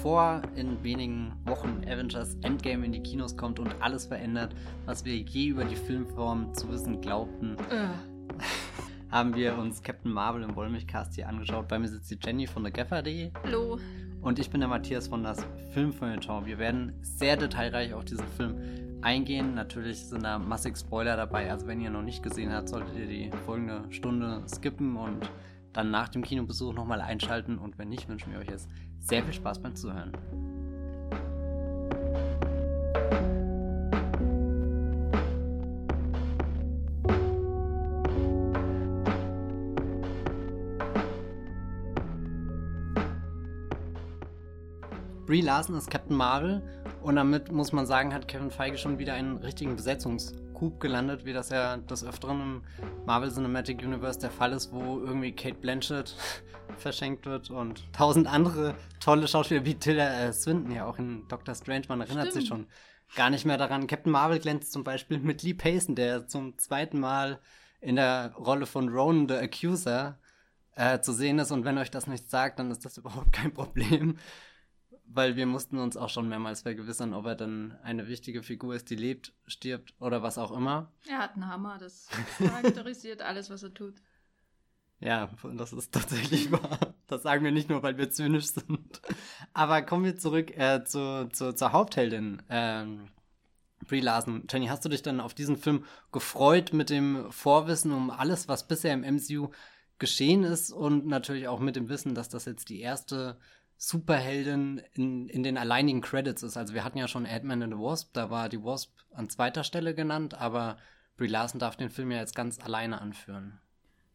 bevor in wenigen Wochen Avengers Endgame in die Kinos kommt und alles verändert, was wir je über die Filmform zu wissen glaubten, Äh, haben wir uns Captain Marvel im Wollmilchcast hier angeschaut. Bei mir sitzt die Jenny von der Gaffer.de hallo. und ich bin der Matthias von das Filmfeuilleton. Wir werden sehr detailreich auf diesen Film eingehen. Natürlich sind da massig Spoiler dabei. Also wenn ihr noch nicht gesehen habt, solltet ihr die folgende Stunde skippen und dann nach dem Kinobesuch nochmal einschalten. Und wenn nicht, wünschen wir euch jetzt sehr viel Spaß beim Zuhören. Brie Larson ist Captain Marvel und damit muss man sagen, hat Kevin Feige schon wieder einen richtigen Besetzungscoup gelandet, wie das ja des Öfteren im Marvel Cinematic Universe der Fall ist, wo irgendwie Kate Blanchett verschenkt wird und tausend andere tolle Schauspieler wie Tilda äh, Swinton ja auch in Doctor Strange, man erinnert sich Stimmt. schon gar nicht mehr daran. Captain Marvel glänzt zum Beispiel mit Lee Payson, der zum zweiten Mal in der Rolle von Ronan the Accuser äh, zu sehen ist und wenn euch das nicht sagt, dann ist das überhaupt kein Problem weil wir mussten uns auch schon mehrmals vergewissern, ob er dann eine wichtige Figur ist, die lebt, stirbt oder was auch immer. Er hat einen Hammer, das charakterisiert alles, was er tut. Ja, das ist tatsächlich wahr. Das sagen wir nicht nur, weil wir zynisch sind. Aber kommen wir zurück äh, zu, zu, zur Hauptheldin, ähm, Brie Larson. Jenny, hast du dich dann auf diesen Film gefreut mit dem Vorwissen um alles, was bisher im MCU geschehen ist und natürlich auch mit dem Wissen, dass das jetzt die erste Superheldin in, in den alleinigen Credits ist. Also wir hatten ja schon Ant-Man and the Wasp, da war die Wasp an zweiter Stelle genannt, aber Brie Larson darf den Film ja jetzt ganz alleine anführen.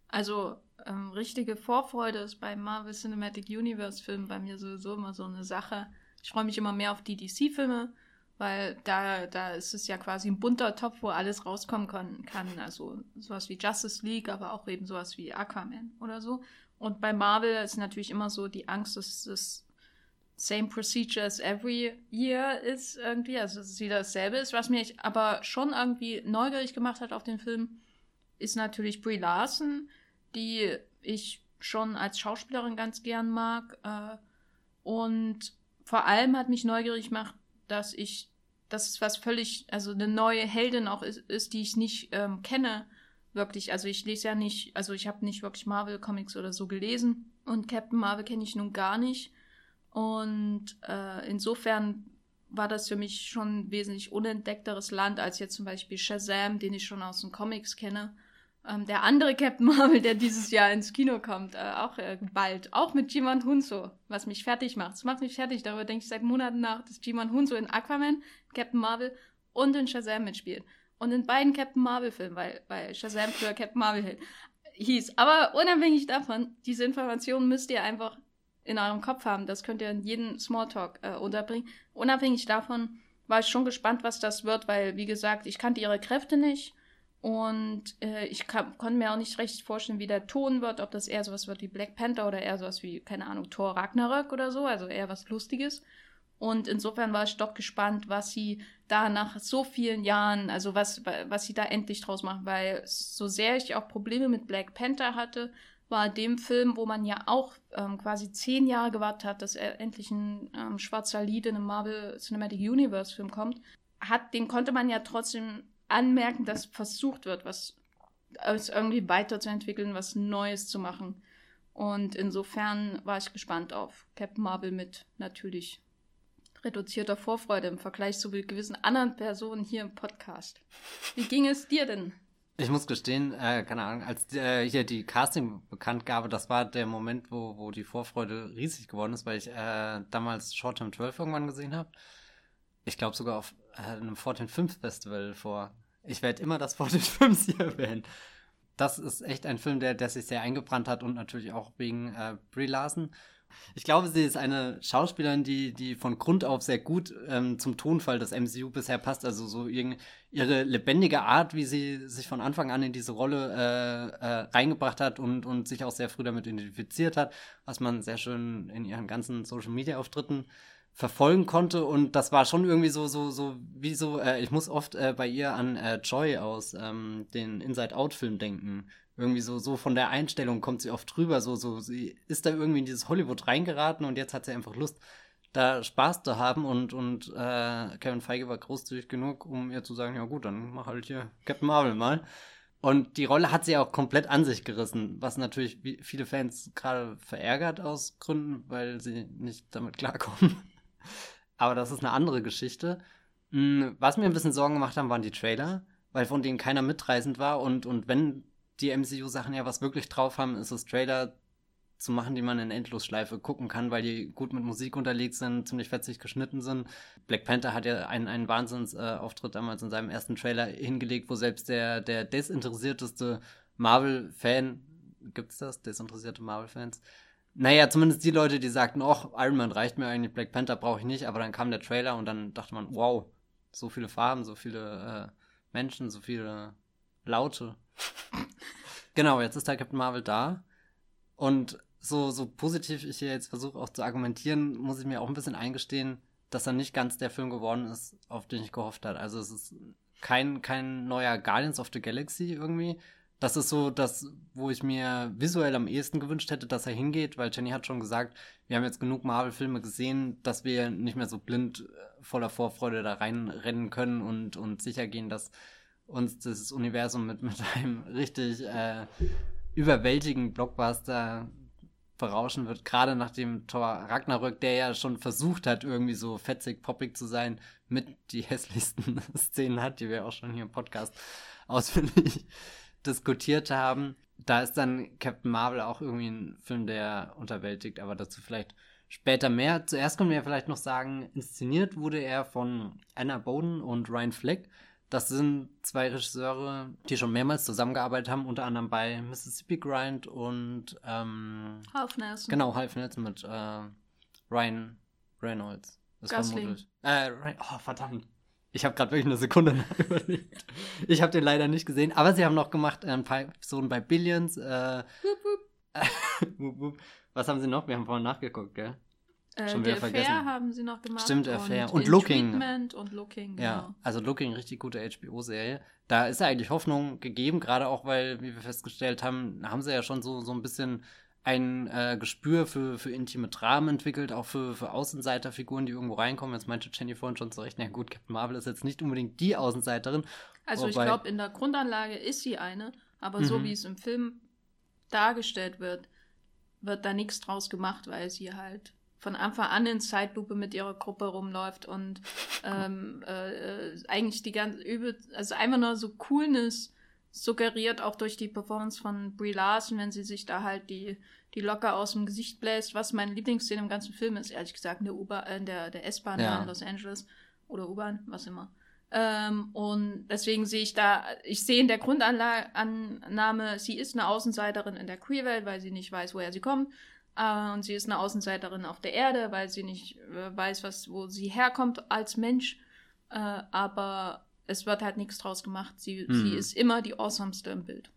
Also, ähm, richtige Vorfreude ist beim Marvel Cinematic Universe Film bei mir sowieso immer so eine Sache. Ich freue mich immer mehr auf die DC-Filme, weil da, da ist es ja quasi ein bunter Topf, wo alles rauskommen kann, kann. Also sowas wie Justice League, aber auch eben sowas wie Aquaman oder so. Und bei Marvel ist natürlich immer so die Angst, dass es same procedure as every year ist irgendwie, also dass es wieder dasselbe ist. Was mich aber schon irgendwie neugierig gemacht hat auf den Film, ist natürlich Brie Larson, die ich schon als Schauspielerin ganz gern mag. Äh, und vor allem hat mich neugierig gemacht, dass ich, dass es was völlig, also eine neue Heldin auch ist, ist die ich nicht ähm, kenne, wirklich. Also ich lese ja nicht, also ich habe nicht wirklich Marvel-Comics oder so gelesen. Und Captain Marvel kenne ich nun gar nicht. Und äh, insofern war das für mich schon ein wesentlich unentdeckteres Land als jetzt zum Beispiel Shazam, den ich schon aus den Comics kenne. Ähm, der andere Captain Marvel, der dieses Jahr ins Kino kommt, äh, auch äh, bald, auch mit Jimon Hunso, was mich fertig macht. Das macht mich fertig, darüber denke ich seit Monaten nach, dass Jimon Hunso in Aquaman, Captain Marvel und in Shazam mitspielt. Und in beiden Captain Marvel-Filmen, weil, weil Shazam früher Captain Marvel hieß. Aber unabhängig davon, diese Informationen müsst ihr einfach in eurem Kopf haben. Das könnt ihr in jeden Smalltalk äh, unterbringen. Unabhängig davon war ich schon gespannt, was das wird, weil, wie gesagt, ich kannte ihre Kräfte nicht. Und äh, ich kann, konnte mir auch nicht recht vorstellen, wie der Ton wird, ob das eher sowas wird wie Black Panther oder eher sowas wie, keine Ahnung, Thor Ragnarök oder so, also eher was Lustiges. Und insofern war ich doch gespannt, was sie da nach so vielen Jahren, also was, was sie da endlich draus machen, weil so sehr ich auch Probleme mit Black Panther hatte, war dem Film, wo man ja auch ähm, quasi zehn Jahre gewartet hat, dass er endlich ein ähm, schwarzer Lied in einem Marvel Cinematic Universe Film kommt, hat, den konnte man ja trotzdem anmerken, dass versucht wird, was es irgendwie weiterzuentwickeln, was Neues zu machen. Und insofern war ich gespannt auf Captain Marvel mit natürlich reduzierter Vorfreude im Vergleich zu gewissen anderen Personen hier im Podcast. Wie ging es dir denn? Ich muss gestehen, äh, keine Ahnung, als äh, hier die Casting-Bekanntgabe, das war der Moment, wo, wo die Vorfreude riesig geworden ist, weil ich äh, damals Short Term 12 irgendwann gesehen habe. Ich glaube sogar auf äh, einem 14 5 Festival vor. Ich werde immer das 14 5 hier erwähnen. Das ist echt ein Film, der, der sich sehr eingebrannt hat und natürlich auch wegen äh, Brie Larson. Ich glaube, sie ist eine Schauspielerin, die, die von Grund auf sehr gut ähm, zum Tonfall des MCU bisher passt. Also so ihre, lebendige Art, wie sie sich von Anfang an in diese Rolle äh, äh, reingebracht hat und, und sich auch sehr früh damit identifiziert hat, was man sehr schön in ihren ganzen Social-Media-Auftritten verfolgen konnte. Und das war schon irgendwie so, so, so, wie so, äh, ich muss oft äh, bei ihr an äh, Joy aus ähm, den Inside-Out-Film denken irgendwie so, so von der Einstellung kommt sie oft drüber, so, so, sie ist da irgendwie in dieses Hollywood reingeraten und jetzt hat sie einfach Lust, da Spaß zu haben und, und äh, Kevin Feige war großzügig genug, um ihr zu sagen, ja gut, dann mach halt hier Captain Marvel mal. Und die Rolle hat sie auch komplett an sich gerissen, was natürlich viele Fans gerade verärgert aus Gründen, weil sie nicht damit klarkommen. Aber das ist eine andere Geschichte. Hm, was mir ein bisschen Sorgen gemacht haben, waren die Trailer, weil von denen keiner mitreißend war. Und, und wenn die MCU-Sachen ja was wirklich drauf haben, ist es Trailer zu machen, die man in Endlosschleife gucken kann, weil die gut mit Musik unterlegt sind, ziemlich fetzig geschnitten sind. Black Panther hat ja einen, einen Wahnsinnsauftritt damals in seinem ersten Trailer hingelegt, wo selbst der, der desinteressierteste Marvel-Fan, gibt's das, desinteressierte Marvel-Fans? Naja, zumindest die Leute, die sagten, ach, Iron Man reicht mir eigentlich, Black Panther brauche ich nicht, aber dann kam der Trailer und dann dachte man, wow, so viele Farben, so viele äh, Menschen, so viele Laute. Genau, jetzt ist der Captain Marvel da. Und so, so positiv ich hier jetzt versuche auch zu argumentieren, muss ich mir auch ein bisschen eingestehen, dass er nicht ganz der Film geworden ist, auf den ich gehofft habe. Also es ist kein, kein neuer Guardians of the Galaxy irgendwie. Das ist so das, wo ich mir visuell am ehesten gewünscht hätte, dass er hingeht, weil Jenny hat schon gesagt, wir haben jetzt genug Marvel-Filme gesehen, dass wir nicht mehr so blind äh, voller Vorfreude da reinrennen können und, und sicher gehen, dass uns das Universum mit, mit einem richtig äh, überwältigenden Blockbuster berauschen wird, gerade nach dem Thor Ragnarök, der ja schon versucht hat, irgendwie so fetzig, poppig zu sein, mit die hässlichsten Szenen hat, die wir auch schon hier im Podcast ausführlich diskutiert haben. Da ist dann Captain Marvel auch irgendwie ein Film, der unterwältigt, aber dazu vielleicht später mehr. Zuerst können wir vielleicht noch sagen, inszeniert wurde er von Anna Bowden und Ryan Fleck. Das sind zwei Regisseure, die schon mehrmals zusammengearbeitet haben, unter anderem bei Mississippi Grind und ähm, Half Nelson. Genau, Half Nelson mit äh, Ryan Reynolds. Das Gosling. Äh, oh, verdammt. Ich habe gerade wirklich eine Sekunde überlegt. Ich habe den leider nicht gesehen, aber sie haben noch gemacht ein paar Episoden bei Billions. Äh, wup, wup. Was haben sie noch? Wir haben vorhin nachgeguckt, gell? Äh, Schon wieder vergessen. haben sie noch gemacht. Stimmt, Affair. Und, und Looking. Treatment und Looking, genau. Ja, also Looking, richtig gute HBO-Serie. Da ist ja eigentlich Hoffnung gegeben, gerade auch, weil, wie wir festgestellt haben, haben sie ja schon so, so ein bisschen ein äh, Gespür für, für intime Dramen entwickelt, auch für, für Außenseiterfiguren, die irgendwo reinkommen. Jetzt meinte Jenny vorhin schon zurecht, na gut, Captain Marvel ist jetzt nicht unbedingt die Außenseiterin. Also ich glaube, in der Grundanlage ist sie eine, aber mhm. so wie es im Film dargestellt wird, wird da nichts draus gemacht, weil sie halt von Anfang an in Zeitlupe mit ihrer Gruppe rumläuft und ähm, äh, eigentlich die ganze übel, also einfach nur so Coolness suggeriert, auch durch die Performance von Brie Larson, wenn sie sich da halt die, die locker aus dem Gesicht bläst, was meine Lieblingsszene im ganzen Film ist, ehrlich gesagt, in der U-Bahn, äh, der, der S-Bahn ja. in Los Angeles oder U-Bahn, was immer. Ähm, und deswegen sehe ich da, ich sehe in der Grundannahme, sie ist eine Außenseiterin in der Queer-Welt, weil sie nicht weiß, woher sie kommt. Äh, und sie ist eine Außenseiterin auf der Erde, weil sie nicht äh, weiß, was, wo sie herkommt als Mensch. Äh, aber es wird halt nichts draus gemacht. Sie, hm. sie ist immer die awesomeste im Bild.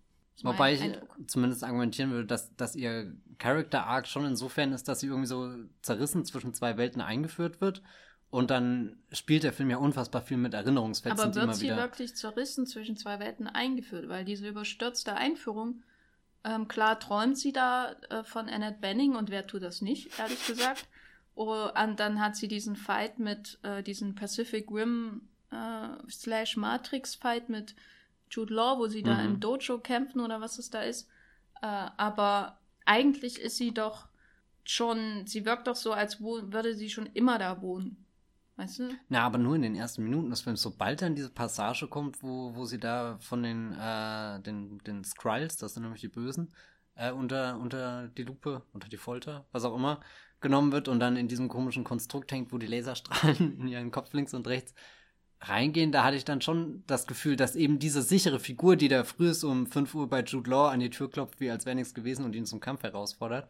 Wobei ich Eindruck. zumindest argumentieren würde, dass, dass ihr Character Arc schon insofern ist, dass sie irgendwie so zerrissen zwischen zwei Welten eingeführt wird. Und dann spielt der Film ja unfassbar viel mit Erinnerungsfetzen. Aber wird sie wirklich zerrissen zwischen zwei Welten eingeführt? Weil diese überstürzte Einführung ähm, klar träumt sie da äh, von Annette Benning und wer tut das nicht, ehrlich gesagt. Oh, und dann hat sie diesen Fight mit, äh, diesen Pacific Rim äh, slash Matrix Fight mit Jude Law, wo sie mhm. da im Dojo kämpfen oder was es da ist. Äh, aber eigentlich ist sie doch schon, sie wirkt doch so, als würde sie schon immer da wohnen. Weißt du? Na, aber nur in den ersten Minuten des Films. Sobald dann diese Passage kommt, wo, wo sie da von den, äh, den, den Skrulls, das sind nämlich die Bösen, äh, unter, unter die Lupe, unter die Folter, was auch immer, genommen wird und dann in diesem komischen Konstrukt hängt, wo die Laserstrahlen in ihren Kopf links und rechts reingehen, da hatte ich dann schon das Gefühl, dass eben diese sichere Figur, die da früh ist um 5 Uhr bei Jude Law an die Tür klopft, wie als wäre nichts gewesen und ihn zum Kampf herausfordert,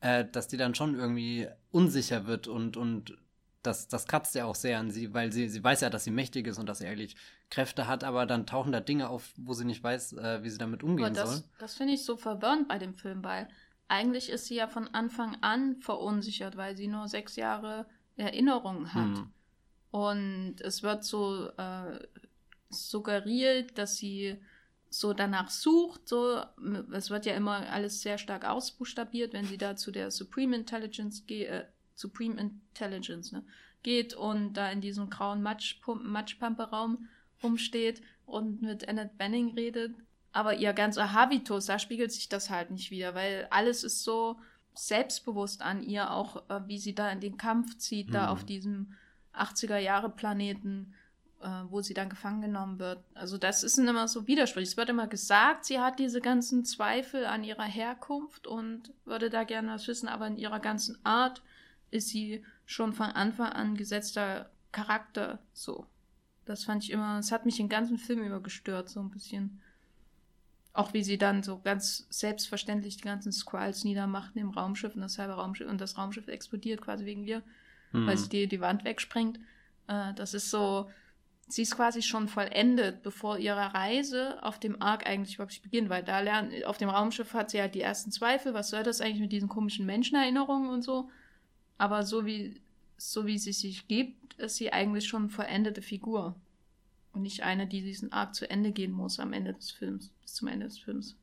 äh, dass die dann schon irgendwie unsicher wird und, und das, das kratzt ja auch sehr an sie, weil sie, sie weiß ja, dass sie mächtig ist und dass sie eigentlich Kräfte hat, aber dann tauchen da Dinge auf, wo sie nicht weiß, äh, wie sie damit umgehen das, soll. Das finde ich so verwirrend bei dem Film, weil eigentlich ist sie ja von Anfang an verunsichert, weil sie nur sechs Jahre Erinnerungen hat. Hm. Und es wird so äh, suggeriert, dass sie so danach sucht, so, es wird ja immer alles sehr stark ausbuchstabiert, wenn sie da zu der Supreme Intelligence geht, äh, Supreme Intelligence, ne, geht und da in diesem grauen Matschpampe-Raum rumsteht und mit Annette Benning redet. Aber ihr ganzer Habitus, da spiegelt sich das halt nicht wieder, weil alles ist so selbstbewusst an ihr, auch äh, wie sie da in den Kampf zieht, mhm. da auf diesem 80er-Jahre-Planeten, äh, wo sie dann gefangen genommen wird. Also das ist immer so widersprüchlich. Es wird immer gesagt, sie hat diese ganzen Zweifel an ihrer Herkunft und würde da gerne was wissen, aber in ihrer ganzen Art ist sie schon von Anfang an gesetzter Charakter so. Das fand ich immer, es hat mich den ganzen Film über gestört, so ein bisschen. Auch wie sie dann so ganz selbstverständlich die ganzen Squalls niedermachten im Raumschiff und das halbe Raumschiff und das Raumschiff explodiert quasi wegen ihr, mhm. weil sie die, die Wand wegsprengt. Äh, das ist so, sie ist quasi schon vollendet, bevor ihre Reise auf dem Ark eigentlich überhaupt beginnt, weil da lernt, auf dem Raumschiff hat sie halt die ersten Zweifel, was soll das eigentlich mit diesen komischen Menschenerinnerungen und so. Aber so wie so wie sie sich gibt, ist sie eigentlich schon eine vollendete Figur. Und nicht eine, die diesen Arc zu Ende gehen muss am Ende des Films, bis zum Ende des Films.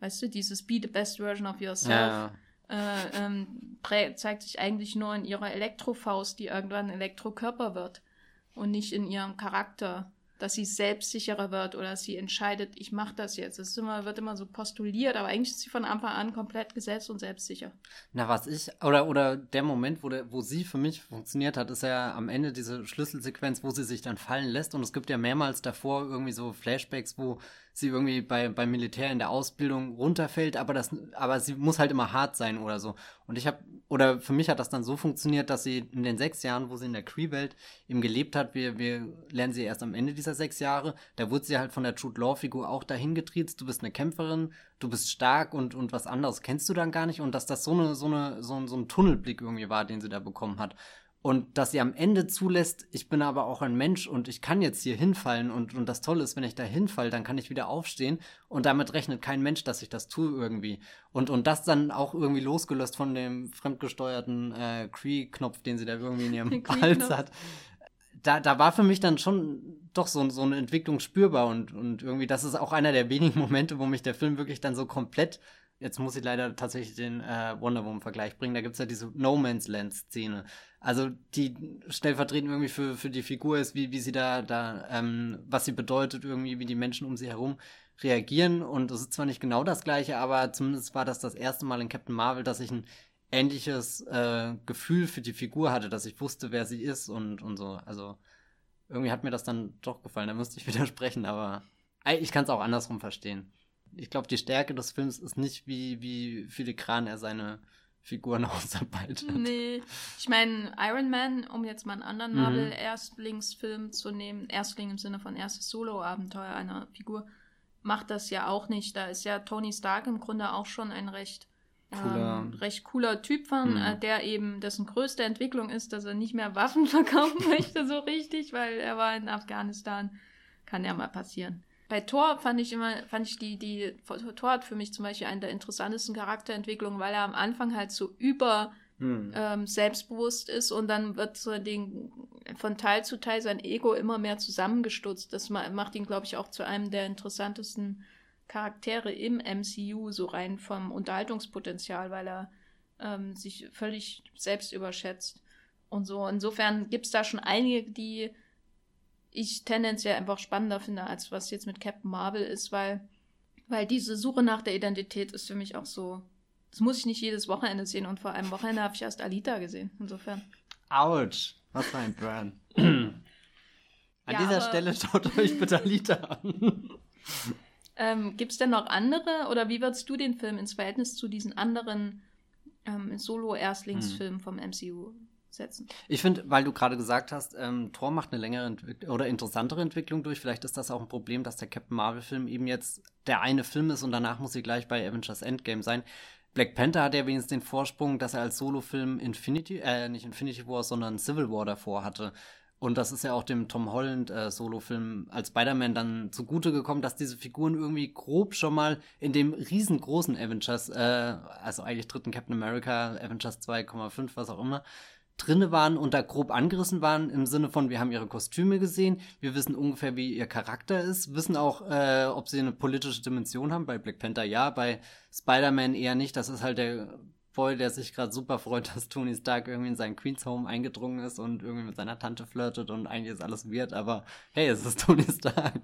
Weißt du, dieses Be the best version of yourself ja. äh, ähm, zeigt sich eigentlich nur in ihrer Elektrofaust, die irgendwann ein Elektrokörper wird. Und nicht in ihrem Charakter dass sie selbstsicherer wird oder sie entscheidet, ich mache das jetzt. Das immer, wird immer so postuliert, aber eigentlich ist sie von Anfang an komplett gesetzt und selbstsicher. Na, was ich, oder, oder der Moment, wo, der, wo sie für mich funktioniert hat, ist ja am Ende diese Schlüsselsequenz, wo sie sich dann fallen lässt und es gibt ja mehrmals davor irgendwie so Flashbacks, wo sie irgendwie bei, beim Militär in der Ausbildung runterfällt, aber das, aber sie muss halt immer hart sein oder so. Und ich habe, oder für mich hat das dann so funktioniert, dass sie in den sechs Jahren, wo sie in der Cree-Welt eben gelebt hat, wir, wir lernen sie erst am Ende dieser sechs Jahre, da wurde sie halt von der Trude Law-Figur auch dahin getriezt, du bist eine Kämpferin, du bist stark und, und was anderes kennst du dann gar nicht und dass das so eine, so eine, so, so ein Tunnelblick irgendwie war, den sie da bekommen hat. Und dass sie am Ende zulässt, ich bin aber auch ein Mensch und ich kann jetzt hier hinfallen und, und das Tolle ist, wenn ich da hinfalle, dann kann ich wieder aufstehen und damit rechnet kein Mensch, dass ich das tue irgendwie. Und, und das dann auch irgendwie losgelöst von dem fremdgesteuerten äh, Cree-Knopf, den sie da irgendwie in ihrem Hals hat. Da, da war für mich dann schon doch so, so eine Entwicklung spürbar und, und irgendwie, das ist auch einer der wenigen Momente, wo mich der Film wirklich dann so komplett Jetzt muss ich leider tatsächlich den äh, Wonder Woman-Vergleich bringen. Da gibt es ja diese No Man's Land-Szene. Also die stellvertretend irgendwie für, für die Figur ist, wie, wie sie da, da ähm, was sie bedeutet, irgendwie, wie die Menschen um sie herum reagieren. Und es ist zwar nicht genau das gleiche, aber zumindest war das das erste Mal in Captain Marvel, dass ich ein ähnliches äh, Gefühl für die Figur hatte, dass ich wusste, wer sie ist und, und so. Also irgendwie hat mir das dann doch gefallen. Da müsste ich widersprechen, aber ich kann es auch andersrum verstehen ich glaube, die Stärke des Films ist nicht, wie, wie filigran er seine Figuren ausarbeitet. Nee, ich meine, Iron Man, um jetzt mal einen anderen mhm. Marvel-Erstlingsfilm zu nehmen, Erstling im Sinne von erstes Solo-Abenteuer einer Figur, macht das ja auch nicht. Da ist ja Tony Stark im Grunde auch schon ein recht cooler, ähm, recht cooler Typ von, mhm. äh, der eben, dessen größte Entwicklung ist, dass er nicht mehr Waffen verkaufen möchte so richtig, weil er war in Afghanistan. Kann ja mal passieren. Bei Thor fand ich immer, fand ich die, die, Thor hat für mich zum Beispiel eine der interessantesten Charakterentwicklungen, weil er am Anfang halt so über hm. ähm, selbstbewusst ist und dann wird so den, von Teil zu Teil sein Ego immer mehr zusammengestutzt. Das macht ihn, glaube ich, auch zu einem der interessantesten Charaktere im MCU, so rein vom Unterhaltungspotenzial, weil er ähm, sich völlig selbst überschätzt. Und so, insofern gibt es da schon einige, die ich tendenziell einfach spannender finde, als was jetzt mit Captain Marvel ist, weil, weil diese Suche nach der Identität ist für mich auch so. Das muss ich nicht jedes Wochenende sehen und vor einem Wochenende habe ich erst Alita gesehen. Insofern. Autsch, was für ein Burn. An ja, dieser Stelle schaut euch bitte Alita an. ähm, Gibt es denn noch andere oder wie würdest du den Film ins Verhältnis zu diesen anderen ähm, Solo-Erstlingsfilmen hm. vom MCU setzen. Ich finde, weil du gerade gesagt hast, ähm, Thor macht eine längere Entwick oder interessantere Entwicklung durch. Vielleicht ist das auch ein Problem, dass der Captain Marvel-Film eben jetzt der eine Film ist und danach muss sie gleich bei Avengers Endgame sein. Black Panther hat ja wenigstens den Vorsprung, dass er als Solofilm Infinity, äh, nicht Infinity War, sondern Civil War davor hatte. Und das ist ja auch dem Tom Holland äh, als Spider-Man dann zugute gekommen, dass diese Figuren irgendwie grob schon mal in dem riesengroßen Avengers, äh, also eigentlich dritten Captain America, Avengers 2,5, was auch immer, drinne waren und da grob angerissen waren im Sinne von, wir haben ihre Kostüme gesehen, wir wissen ungefähr, wie ihr Charakter ist, wissen auch, äh, ob sie eine politische Dimension haben. Bei Black Panther ja, bei Spider-Man eher nicht. Das ist halt der Boy, der sich gerade super freut, dass Tony Stark irgendwie in sein Queen's Home eingedrungen ist und irgendwie mit seiner Tante flirtet und eigentlich ist alles weird, aber hey, es ist Tony Stark.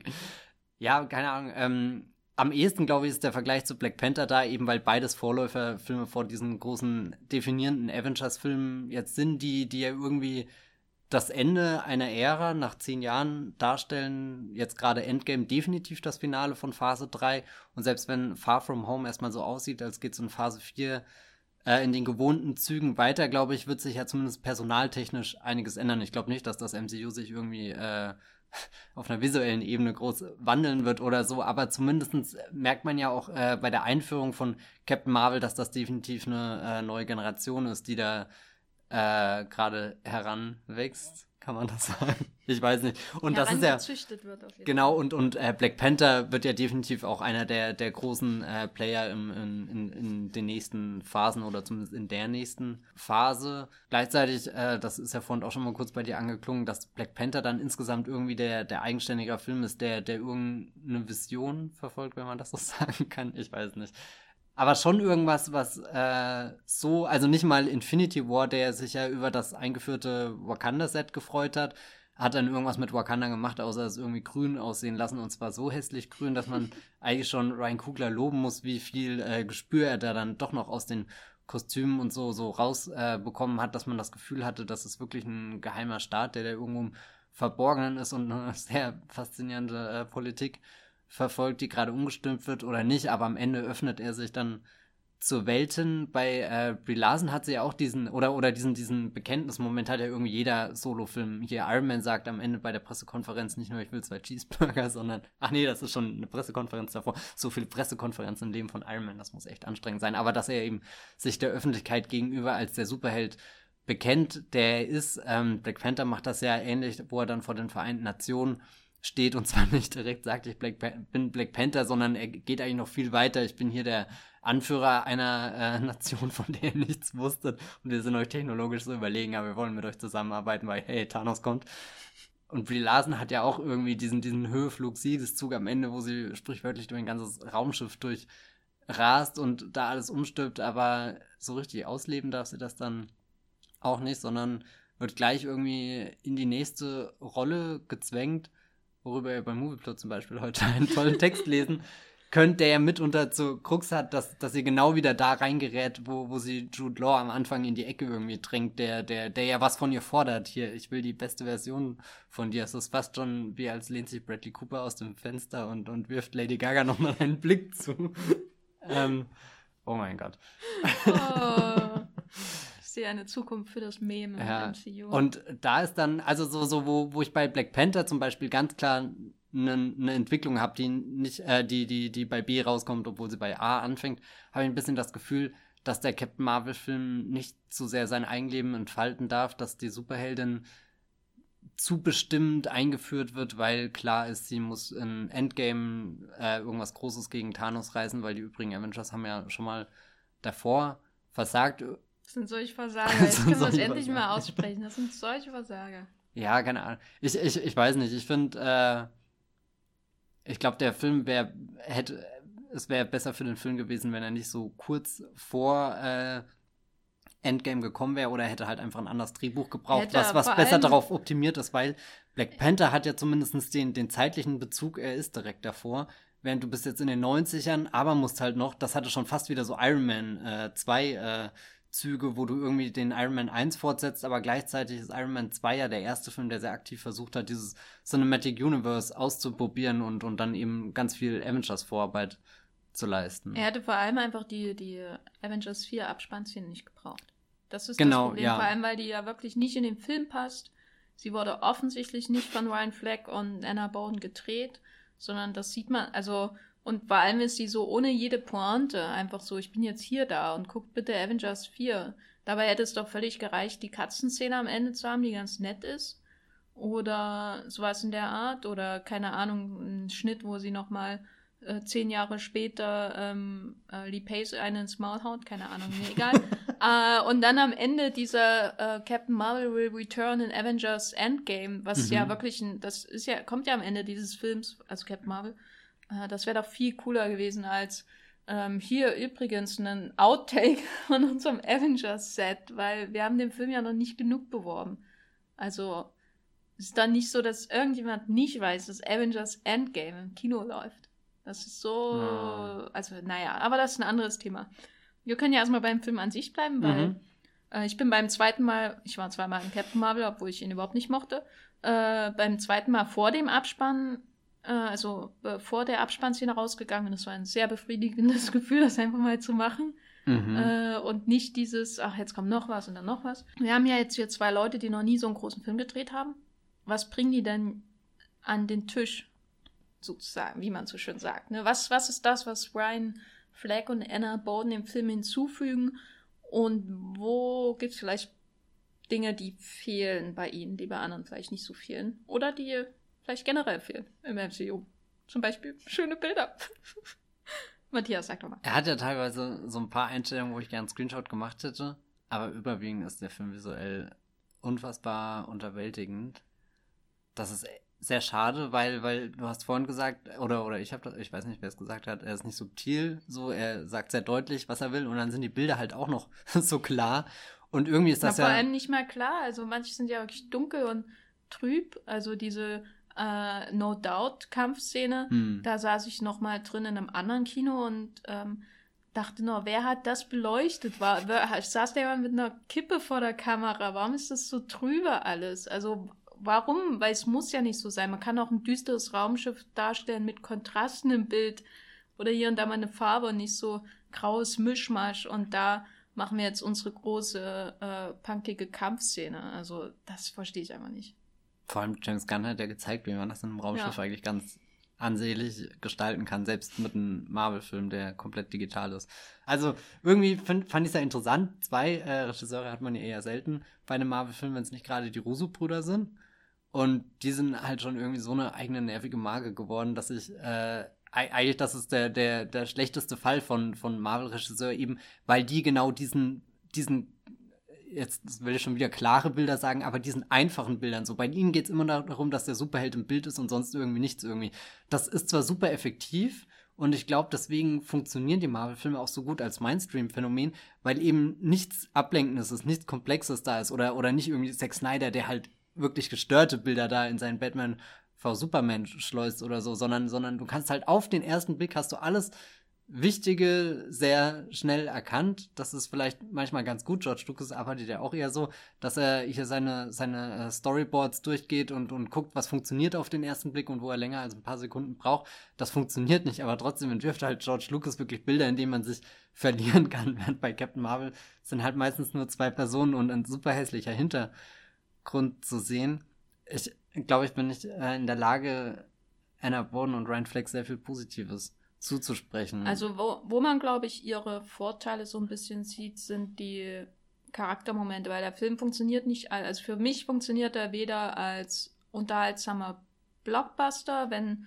Ja, keine Ahnung. Ähm, am ehesten, glaube ich, ist der Vergleich zu Black Panther da, eben weil beides Vorläuferfilme vor diesen großen definierenden Avengers-Filmen jetzt sind, die, die ja irgendwie das Ende einer Ära nach zehn Jahren darstellen. Jetzt gerade Endgame definitiv das Finale von Phase 3. Und selbst wenn Far From Home erstmal so aussieht, als geht es in Phase 4 äh, in den gewohnten Zügen weiter, glaube ich, wird sich ja zumindest personaltechnisch einiges ändern. Ich glaube nicht, dass das MCU sich irgendwie äh, auf einer visuellen Ebene groß wandeln wird oder so, aber zumindest merkt man ja auch äh, bei der Einführung von Captain Marvel, dass das definitiv eine äh, neue Generation ist, die da äh, gerade heranwächst, kann man das sagen? Ich weiß nicht. Und das ist ja genau und und äh, Black Panther wird ja definitiv auch einer der der großen äh, Player im, in, in, in den nächsten Phasen oder zumindest in der nächsten Phase. Gleichzeitig, äh, das ist ja vorhin auch schon mal kurz bei dir angeklungen, dass Black Panther dann insgesamt irgendwie der der eigenständige Film ist, der der irgendeine Vision verfolgt, wenn man das so sagen kann. Ich weiß nicht aber schon irgendwas, was äh, so, also nicht mal Infinity War, der sich ja über das eingeführte Wakanda-Set gefreut hat, hat dann irgendwas mit Wakanda gemacht, außer es irgendwie grün aussehen lassen und zwar so hässlich grün, dass man eigentlich schon Ryan Kugler loben muss, wie viel äh, Gespür er da dann doch noch aus den Kostümen und so so rausbekommen äh, hat, dass man das Gefühl hatte, dass es wirklich ein geheimer Staat, der da irgendwo im Verborgenen ist und eine sehr faszinierende äh, Politik verfolgt, die gerade umgestimmt wird oder nicht, aber am Ende öffnet er sich dann zur Welt hin. Bei äh, Brie Larson hat sie ja auch diesen, oder, oder diesen, diesen Bekenntnismoment hat ja irgendwie jeder Solofilm. Hier Iron Man sagt am Ende bei der Pressekonferenz nicht nur, ich will zwei Cheeseburger, sondern, ach nee, das ist schon eine Pressekonferenz davor. So viele Pressekonferenzen im Leben von Iron Man, das muss echt anstrengend sein. Aber dass er eben sich der Öffentlichkeit gegenüber als der Superheld bekennt, der er ist. Ähm, Black Panther macht das ja ähnlich, wo er dann vor den Vereinten Nationen steht und zwar nicht direkt sagt, ich Black bin Black Panther, sondern er geht eigentlich noch viel weiter. Ich bin hier der Anführer einer äh, Nation, von der ihr nichts wusstet und wir sind euch technologisch so überlegen, aber wir wollen mit euch zusammenarbeiten, weil hey, Thanos kommt. Und Brie Larson hat ja auch irgendwie diesen, diesen Höheflug Siegeszug am Ende, wo sie sprichwörtlich durch ein ganzes Raumschiff durchrast und da alles umstirbt, aber so richtig ausleben darf sie das dann auch nicht, sondern wird gleich irgendwie in die nächste Rolle gezwängt worüber ihr beim Movieplot zum Beispiel heute einen tollen Text lesen könnt, der ja mitunter zu Krux hat, dass, dass sie genau wieder da reingerät, wo, wo sie Jude Law am Anfang in die Ecke irgendwie drängt, der, der, der ja was von ihr fordert. Hier, ich will die beste Version von dir. Es ist fast schon wie als lehnt sich Bradley Cooper aus dem Fenster und, und wirft Lady Gaga nochmal einen Blick zu. ähm, oh mein Gott. Oh. sehe eine Zukunft für das Meme ja. im MCU. Und da ist dann, also so, so wo, wo ich bei Black Panther zum Beispiel ganz klar eine, eine Entwicklung habe, die nicht, äh, die, die, die bei B rauskommt, obwohl sie bei A anfängt, habe ich ein bisschen das Gefühl, dass der Captain Marvel-Film nicht zu sehr sein Eigenleben entfalten darf, dass die Superheldin zu bestimmt eingeführt wird, weil klar ist, sie muss in Endgame äh, irgendwas Großes gegen Thanos reißen, weil die übrigen Avengers haben ja schon mal davor versagt. Das sind solche Versager. Jetzt können wir es endlich mal aussprechen. Das sind solche Versager. Ja, keine Ahnung. Ich, ich, ich weiß nicht. Ich finde, äh, ich glaube, der Film wäre, hätte, es wäre besser für den Film gewesen, wenn er nicht so kurz vor äh, Endgame gekommen wäre oder hätte halt einfach ein anderes Drehbuch gebraucht, hätte, was, was besser darauf optimiert ist, weil Black Panther hat ja zumindest den, den zeitlichen Bezug, er ist direkt davor. Während du bist jetzt in den 90ern, aber musst halt noch, das hatte schon fast wieder so Iron Man äh, 2 äh, Züge, wo du irgendwie den Iron Man 1 fortsetzt, aber gleichzeitig ist Iron Man 2 ja der erste Film, der sehr aktiv versucht hat, dieses Cinematic Universe auszuprobieren und, und dann eben ganz viel Avengers-Vorarbeit zu leisten. Er hätte vor allem einfach die, die Avengers 4 Abspannszene nicht gebraucht. Das ist genau, das Problem, ja. vor allem, weil die ja wirklich nicht in den Film passt. Sie wurde offensichtlich nicht von Ryan Fleck und Anna Bowden gedreht, sondern das sieht man, also und vor allem ist sie so ohne jede Pointe einfach so, ich bin jetzt hier da und guckt bitte Avengers 4. Dabei hätte es doch völlig gereicht, die Katzenszene am Ende zu haben, die ganz nett ist. Oder sowas in der Art. Oder keine Ahnung, ein Schnitt, wo sie nochmal äh, zehn Jahre später ähm, äh, Lee Pace einen ins Maul haut. Keine Ahnung, mir egal. äh, und dann am Ende dieser äh, Captain Marvel will return in Avengers Endgame, was mhm. ja wirklich ein, das ist ja, kommt ja am Ende dieses Films, also Captain Marvel, das wäre doch viel cooler gewesen als Ähm, hier übrigens einen Outtake von unserem Avengers-Set, weil wir haben den Film ja noch nicht genug beworben. Also ist dann nicht so, dass irgendjemand nicht weiß, dass Avengers Endgame im Kino läuft. Das ist so, ja. also naja, aber das ist ein anderes Thema. Wir können ja erstmal beim Film an sich bleiben, weil mhm. äh, ich bin beim zweiten Mal, ich war zweimal in Captain Marvel, obwohl ich ihn überhaupt nicht mochte, äh, beim zweiten Mal vor dem Abspann äh, also äh, vor der Abspannszene rausgegangen. Das war ein sehr befriedigendes Gefühl, das einfach mal zu machen. Mhm. Äh, und nicht dieses, ach, jetzt kommt noch was und dann noch was. Wir haben ja jetzt hier zwei Leute, die noch nie so einen großen Film gedreht haben. Was bringen die denn an den Tisch, sozusagen, wie man so schön sagt? Ne? Was, was ist das, was Ryan Flagg und Anna Borden im Film hinzufügen? Und wo gibt es vielleicht Dinge, die fehlen bei ihnen, die bei anderen vielleicht nicht so fehlen? Oder die vielleicht generell fehlen im MCU. Zum Beispiel schöne Bilder. Matthias, sag doch mal. Er hat ja teilweise so ein paar Einstellungen, wo ich gerne einen Screenshot gemacht hätte, aber überwiegend ist der Film visuell unfassbar unterwältigend. Das ist sehr schade, weil, weil du hast vorhin gesagt, oder, oder ich habe ich weiß nicht, wer es gesagt hat, er ist nicht subtil, so, er sagt sehr deutlich, was er will, und dann sind die Bilder halt auch noch so klar. Und irgendwie ist das Na, ja. Vor allem nicht mal klar. Also manche sind ja wirklich dunkel und trüb. Also diese äh, No Doubt Kampfszene. Hm. Da saß ich noch mal drin in einem anderen Kino und ähm, dachte nur, wer hat das beleuchtet? War, wer, saß der mit einer Kippe vor der Kamera? Warum ist das so trübe alles? Also warum? Weil es muss ja nicht so sein. Man kann auch ein düsteres Raumschiff darstellen mit Kontrasten im Bild oder hier und da mal eine Farbe und nicht so graues Mischmasch und da machen wir jetzt unsere große äh, punkige Kampfszene. Also das verstehe ich einfach nicht. Vor allem James Gunn hat ja gezeigt, wie man das in einem Raumschiff ja. eigentlich ganz ansehlich gestalten kann, selbst mit einem Marvel-Film, der komplett digital ist. Also irgendwie find, fand ich es ja interessant. Zwei äh, Regisseure hat man ja eher selten bei einem Marvel-Film, wenn es nicht gerade die Russo-Brüder sind. Und die sind halt schon irgendwie so eine eigene nervige Marke geworden, dass ich äh, eigentlich, das ist der, der, der schlechteste Fall von, von Marvel-Regisseur eben, weil die genau diesen, diesen jetzt will ich schon wieder klare Bilder sagen, aber diesen einfachen Bildern so. Bei ihnen geht es immer darum, dass der Superheld im Bild ist und sonst irgendwie nichts irgendwie. Das ist zwar super effektiv und ich glaube, deswegen funktionieren die Marvel-Filme auch so gut als Mainstream-Phänomen, weil eben nichts Ablenkendes ist, nichts Komplexes da ist oder, oder nicht irgendwie Zack Snyder, der halt wirklich gestörte Bilder da in seinen Batman v Superman schleust oder so, sondern, sondern du kannst halt auf den ersten Blick hast du alles Wichtige sehr schnell erkannt. Das ist vielleicht manchmal ganz gut. George Lucas arbeitet ja auch eher so, dass er hier seine, seine äh, Storyboards durchgeht und, und guckt, was funktioniert auf den ersten Blick und wo er länger als ein paar Sekunden braucht. Das funktioniert nicht, aber trotzdem entwirft halt George Lucas wirklich Bilder, in denen man sich verlieren kann. Während bei Captain Marvel sind halt meistens nur zwei Personen und ein super hässlicher Hintergrund zu sehen. Ich glaube, ich bin nicht äh, in der Lage, Anna Borden und Ryan Fleck sehr viel Positives zuzusprechen. Also wo, wo man, glaube ich, ihre Vorteile so ein bisschen sieht, sind die Charaktermomente, weil der Film funktioniert nicht, also für mich funktioniert er weder als unterhaltsamer Blockbuster, wenn,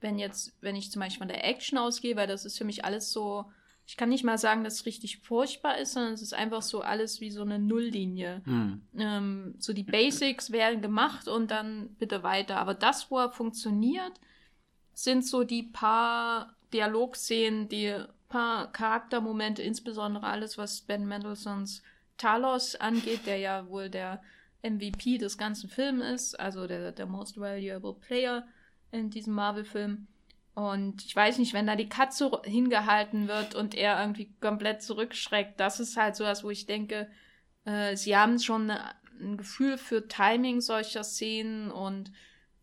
wenn jetzt, wenn ich zum Beispiel von der Action ausgehe, weil das ist für mich alles so, ich kann nicht mal sagen, dass es richtig furchtbar ist, sondern es ist einfach so alles wie so eine Nulllinie. Hm. Ähm, so die Basics werden gemacht und dann bitte weiter. Aber das, wo er funktioniert, sind so die paar Dialogszenen, die paar Charaktermomente, insbesondere alles, was Ben Mendelssohns Talos angeht, der ja wohl der MVP des ganzen Films ist, also der, der Most Valuable Player in diesem Marvel-Film. Und ich weiß nicht, wenn da die Katze hingehalten wird und er irgendwie komplett zurückschreckt, das ist halt sowas, wo ich denke, äh, sie haben schon eine, ein Gefühl für Timing solcher Szenen und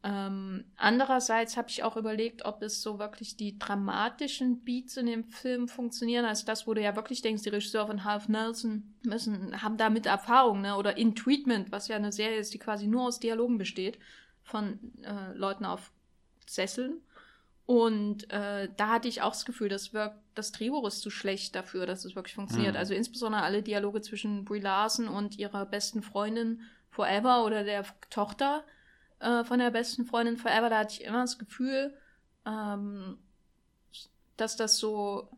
ähm, andererseits habe ich auch überlegt, ob es so wirklich die dramatischen Beats in dem Film funktionieren. Also das, wo du ja wirklich denkst, die Regisseure von Half Nelson müssen, haben damit Erfahrung, ne? Oder In Treatment, was ja eine Serie ist, die quasi nur aus Dialogen besteht, von äh, Leuten auf Sesseln. Und äh, da hatte ich auch das Gefühl, das, wirkt, das Drehbuch ist zu schlecht dafür, dass es wirklich funktioniert. Mhm. Also insbesondere alle Dialoge zwischen Brie Larson und ihrer besten Freundin Forever oder der Tochter äh, von der besten Freundin Forever, da hatte ich immer das Gefühl, ähm, dass das so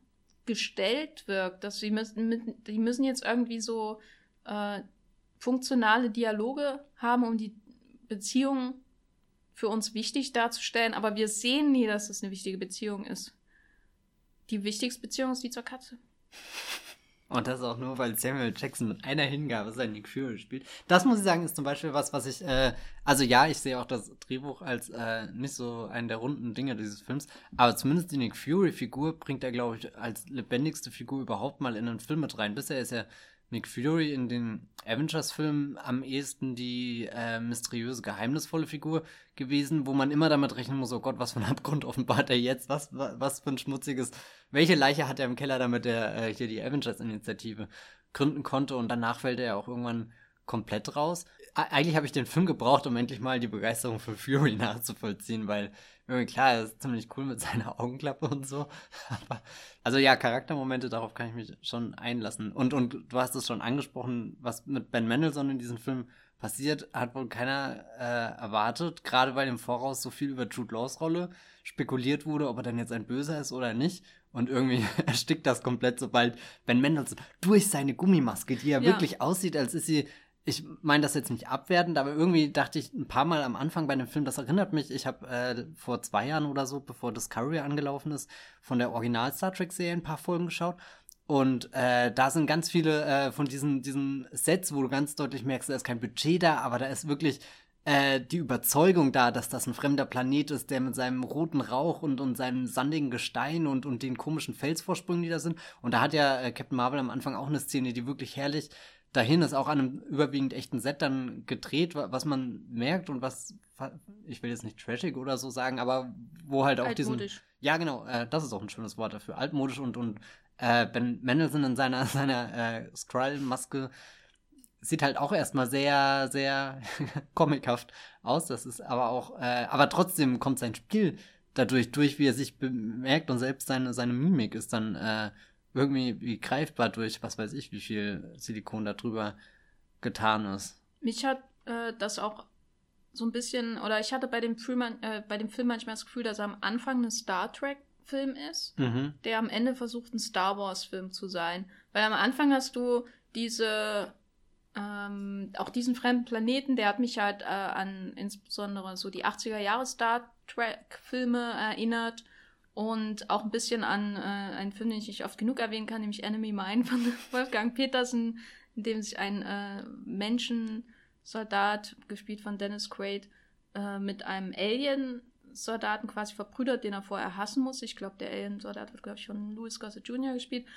gestellt wirkt, dass sie müssen, mit, die müssen jetzt irgendwie so äh, funktionale Dialoge haben, um die Beziehung für uns wichtig darzustellen, aber wir sehen nie, dass es eine wichtige Beziehung ist. die wichtigste Beziehung ist die zur Katze. Und das auch nur, weil Samuel Jackson mit einer Hingabe sein Nick Fury spielt. Das muss ich sagen, ist zum Beispiel was, was ich, äh, also ja, ich sehe auch das Drehbuch als äh, nicht so einen der runden Dinge dieses Films, aber zumindest die Nick Fury-Figur bringt er, glaube ich, als lebendigste Figur überhaupt mal in einen Film mit rein. Bisher ist er Nick Fury in den Avengers-Filmen am ehesten die äh, mysteriöse, geheimnisvolle Figur gewesen, wo man immer damit rechnen muss, oh Gott, was für ein Abgrund offenbart er jetzt, was, was, für ein schmutziges, welche Leiche hat er im Keller, damit er äh, hier die Avengers-Initiative gründen konnte und danach fällt er auch irgendwann komplett raus. Eigentlich habe ich den Film gebraucht, um endlich mal die Begeisterung für Fury nachzuvollziehen, weil klar, er ist ziemlich cool mit seiner Augenklappe und so. Aber, also ja, Charaktermomente, darauf kann ich mich schon einlassen. Und, und du hast es schon angesprochen, was mit Ben Mendelssohn in diesem Film passiert, hat wohl keiner äh, erwartet, gerade weil im Voraus so viel über Jude Laws Rolle spekuliert wurde, ob er dann jetzt ein Böser ist oder nicht. Und irgendwie erstickt das komplett, sobald Ben Mendelssohn durch seine Gummimaske, die ja, ja. wirklich aussieht, als ist sie ich meine das jetzt nicht abwertend, aber irgendwie dachte ich ein paar Mal am Anfang bei dem Film, das erinnert mich, ich habe äh, vor zwei Jahren oder so, bevor Discovery angelaufen ist, von der Original Star Trek Serie ein paar Folgen geschaut. Und äh, da sind ganz viele äh, von diesen, diesen Sets, wo du ganz deutlich merkst, da ist kein Budget da, aber da ist wirklich äh, die Überzeugung da, dass das ein fremder Planet ist, der mit seinem roten Rauch und, und seinem sandigen Gestein und, und den komischen Felsvorsprüngen, die da sind. Und da hat ja äh, Captain Marvel am Anfang auch eine Szene, die wirklich herrlich dahin ist auch an einem überwiegend echten Set dann gedreht, was man merkt und was, ich will jetzt nicht trashig oder so sagen, aber wo halt auch diesen. Ja, genau, äh, das ist auch ein schönes Wort dafür. Altmodisch und, und äh, Ben Mendelssohn in seiner, seiner äh, Skrull-Maske sieht halt auch erstmal sehr, sehr comichaft aus. Das ist aber auch, äh, aber trotzdem kommt sein Spiel dadurch durch, wie er sich bemerkt und selbst seine, seine Mimik ist dann äh, irgendwie wie greifbar durch, was weiß ich, wie viel Silikon da drüber getan ist. Mich hat äh, das auch so ein bisschen, oder ich hatte bei dem Film, äh, bei dem Film manchmal das Gefühl, dass er am Anfang ein Star Trek-Film ist, mhm. der am Ende versucht, ein Star Wars-Film zu sein. Weil am Anfang hast du diese, ähm, auch diesen fremden Planeten, der hat mich halt äh, an insbesondere so die 80er Jahre Star Trek-Filme erinnert und auch ein bisschen an äh, einen Film, den ich nicht oft genug erwähnen kann, nämlich Enemy Mine von Wolfgang Petersen, in dem sich ein äh, Menschensoldat, gespielt von Dennis Quaid, äh, mit einem Alien-Soldaten quasi verbrüdert, den er vorher hassen muss. Ich glaube, der Alien-Soldat wird, glaube ich, von Louis Gossett Jr. gespielt.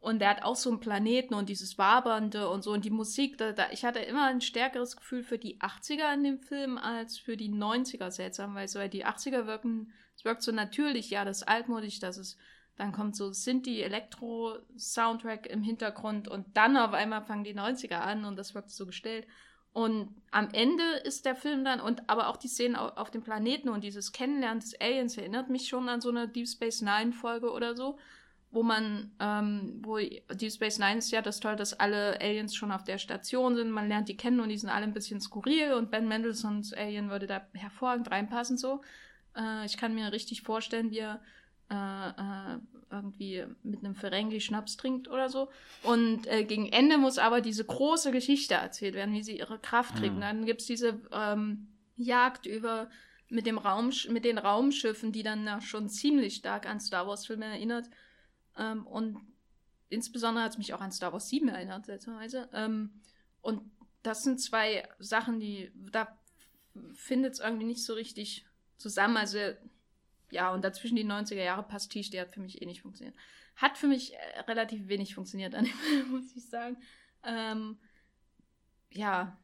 Und der hat auch so einen Planeten und dieses Wabernde und so. Und die Musik, da, da, ich hatte immer ein stärkeres Gefühl für die 80er in dem Film als für die 90er seltsamerweise, weil die 80er wirken es wirkt so natürlich, ja, das ist altmodisch, das ist, dann kommt so Sinti, Elektro-Soundtrack im Hintergrund und dann auf einmal fangen die 90er an und das wirkt so gestellt. Und am Ende ist der Film dann, und aber auch die Szenen auf, auf dem Planeten und dieses Kennenlernen des Aliens erinnert mich schon an so eine Deep Space Nine Folge oder so, wo man, ähm, wo Deep Space Nine ist ja das toll, dass alle Aliens schon auf der Station sind, man lernt die kennen und die sind alle ein bisschen skurril und Ben Mendelssohns Alien würde da hervorragend reinpassen so. Äh, ich kann mir richtig vorstellen, wie er äh, äh, irgendwie mit einem Ferengi Schnaps trinkt oder so. Und äh, gegen Ende muss aber diese große Geschichte erzählt werden, wie sie ihre Kraft kriegen. Mhm. Dann gibt es diese ähm, Jagd über mit dem Raum, mit den Raumschiffen, die dann ja schon ziemlich stark an Star Wars-Filme erinnert. Ähm, und insbesondere hat es mich auch an Star Wars 7 erinnert, seltsamerweise. Ähm, und das sind zwei Sachen, die, da findet es irgendwie nicht so richtig zusammen. Also, ja, und dazwischen die 90er Jahre Pastiche, der hat für mich eh nicht funktioniert. Hat für mich äh, relativ wenig funktioniert an dem Film, muss ich sagen. Ähm, ja,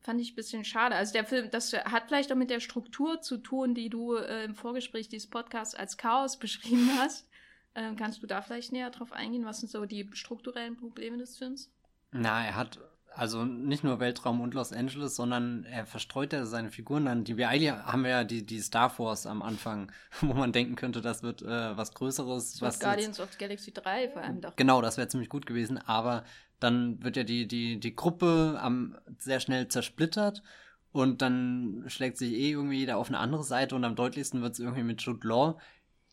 fand ich ein bisschen schade. Also der Film, das hat vielleicht auch mit der Struktur zu tun, die du äh, im Vorgespräch dieses Podcasts als Chaos beschrieben hast. Ähm, kannst du da vielleicht näher drauf eingehen? Was sind so die strukturellen Probleme des Films? Na, er hat also nicht nur Weltraum und Los Angeles, sondern er verstreut ja seine Figuren dann. Die wir eigentlich haben wir ja die, die Star Force am Anfang, wo man denken könnte, das wird äh, was Größeres. was Guardians jetzt, of the Galaxy 3 vor allem doch. Genau, das wäre ziemlich gut gewesen, aber dann wird ja die, die, die Gruppe am, sehr schnell zersplittert und dann schlägt sich eh irgendwie jeder auf eine andere Seite und am deutlichsten wird es irgendwie mit Jude Law,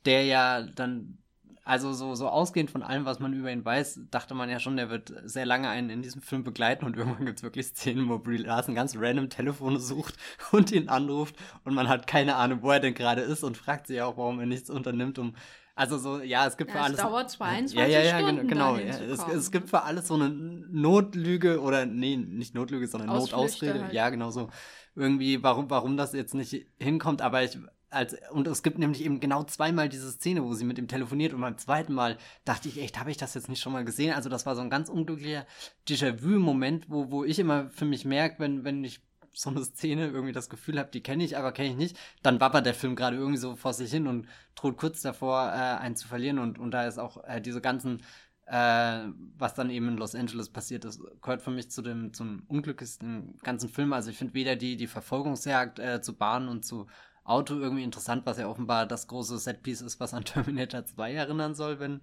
der ja dann also so, so ausgehend von allem, was man über ihn weiß, dachte man ja schon, der wird sehr lange einen in diesem Film begleiten und irgendwann gibt es wirklich Szenen, wo Brie Larson ganz random Telefone sucht und ihn anruft und man hat keine Ahnung, wo er denn gerade ist und fragt sich auch, warum er nichts unternimmt, um also so, ja, es gibt ja, für alles. Es dauert 22 ja, ja, ja, Stunden. Genau, ja, es, es, gibt für alles so eine Notlüge oder nee, nicht Notlüge, sondern Notausrede. Halt. Ja, genau so. Irgendwie, warum, warum das jetzt nicht hinkommt, aber ich, als, und es gibt nämlich eben genau zweimal diese Szene, wo sie mit ihm telefoniert und beim zweiten Mal dachte ich echt, habe ich das jetzt nicht schon mal gesehen? Also das war so ein ganz unglücklicher Déjà-vu-Moment, wo, wo ich immer für mich merke, wenn, wenn ich so eine Szene irgendwie das Gefühl habe, die kenne ich, aber kenne ich nicht, dann wappert der Film gerade irgendwie so vor sich hin und droht kurz davor, äh, einen zu verlieren. Und, und da ist auch äh, diese ganzen, äh, was dann eben in Los Angeles passiert ist, gehört für mich zu dem zum unglücklichsten ganzen Film. Also ich finde weder die, die Verfolgungsjagd äh, zu Bahn und zu Auto irgendwie interessant, was ja offenbar das große Setpiece ist, was an Terminator 2 erinnern soll, wenn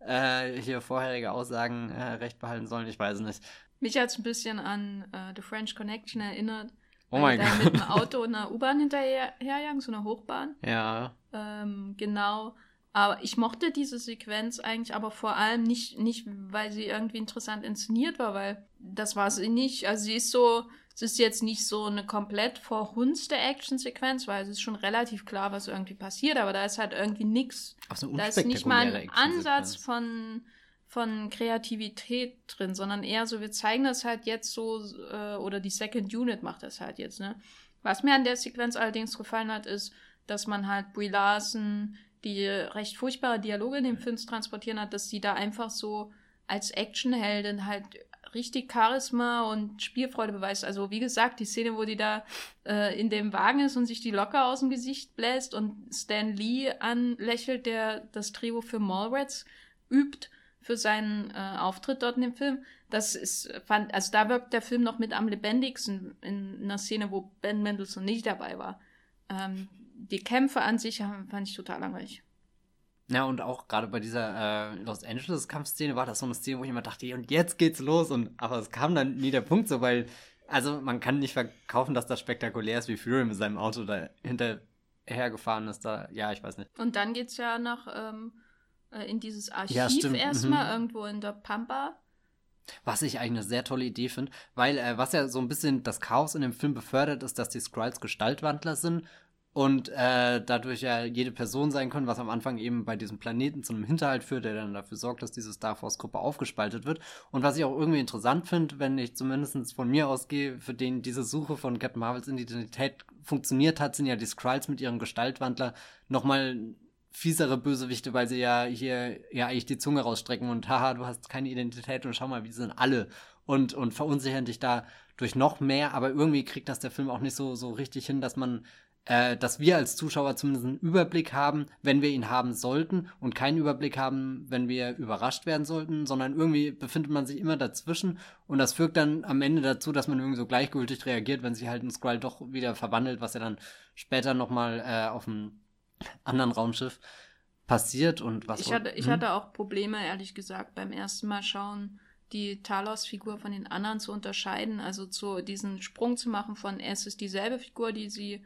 äh, hier vorherige Aussagen äh, recht behalten sollen. Ich weiß es nicht. Mich hat es ein bisschen an äh, The French Connection erinnert. Oh mein Gott. mit dem Auto und einer U-Bahn hinterherjagen, so einer Hochbahn. Ja. Ähm, genau. Aber ich mochte diese Sequenz eigentlich aber vor allem nicht, nicht, weil sie irgendwie interessant inszeniert war, weil das war sie nicht. Also sie ist so, es ist jetzt nicht so eine komplett verhunzte Actionsequenz, weil es ist schon relativ klar, was irgendwie passiert, aber da ist halt irgendwie nichts. Da ist nicht mal ein Ansatz von von Kreativität drin, sondern eher so, wir zeigen das halt jetzt so, äh, oder die Second Unit macht das halt jetzt, ne? Was mir an der Sequenz allerdings gefallen hat, ist, dass man halt Brie Larson, die recht furchtbare Dialoge in dem Film transportieren hat, dass sie da einfach so als Actionheldin halt richtig Charisma und Spielfreude beweist. Also wie gesagt, die Szene, wo die da äh, in dem Wagen ist und sich die Locker aus dem Gesicht bläst und Stan Lee anlächelt, der das Trio für Mallrats übt für seinen äh, Auftritt dort in dem Film. Das ist, fand, also da wirkt der Film noch mit am lebendigsten in einer Szene, wo Ben Mendelssohn nicht dabei war. Ähm, die Kämpfe an sich fand ich total langweilig. Ja, und auch gerade bei dieser äh, Los Angeles Kampfszene war das so eine Szene, wo ich immer dachte, und jetzt geht's los. Und aber es kam dann nie der Punkt so, weil, also man kann nicht verkaufen, dass das spektakulär ist, wie Fury mit seinem Auto da hinterhergefahren ist. Da, ja, ich weiß nicht. Und dann geht's ja nach ähm, äh, in dieses Archiv ja, erstmal, mhm. irgendwo in der Pampa. Was ich eigentlich eine sehr tolle Idee finde, weil äh, was ja so ein bisschen das Chaos in dem Film befördert, ist, dass die Skrulls Gestaltwandler sind und äh, dadurch ja jede Person sein können, was am Anfang eben bei diesem Planeten zu einem Hinterhalt führt, der dann dafür sorgt, dass diese Star Force-Gruppe aufgespaltet wird. Und was ich auch irgendwie interessant finde, wenn ich zumindest von mir ausgehe, für den diese Suche von Captain Marvels Identität funktioniert hat, sind ja die Skrulls mit ihrem Gestaltwandler nochmal fiesere Bösewichte, weil sie ja hier ja eigentlich die Zunge rausstrecken und haha, du hast keine Identität und schau mal, wie sind alle und und verunsichern dich da durch noch mehr, aber irgendwie kriegt das der Film auch nicht so so richtig hin, dass man äh, dass wir als Zuschauer zumindest einen Überblick haben, wenn wir ihn haben sollten und keinen Überblick haben, wenn wir überrascht werden sollten, sondern irgendwie befindet man sich immer dazwischen und das führt dann am Ende dazu, dass man irgendwie so gleichgültig reagiert, wenn sich halt ein Skrull doch wieder verwandelt, was ja dann später nochmal äh, auf dem anderen Raumschiff passiert und was. Ich hatte, ich hm? hatte auch Probleme, ehrlich gesagt, beim ersten Mal schauen, die Talos-Figur von den anderen zu unterscheiden, also zu diesen Sprung zu machen von es ist dieselbe Figur, die sie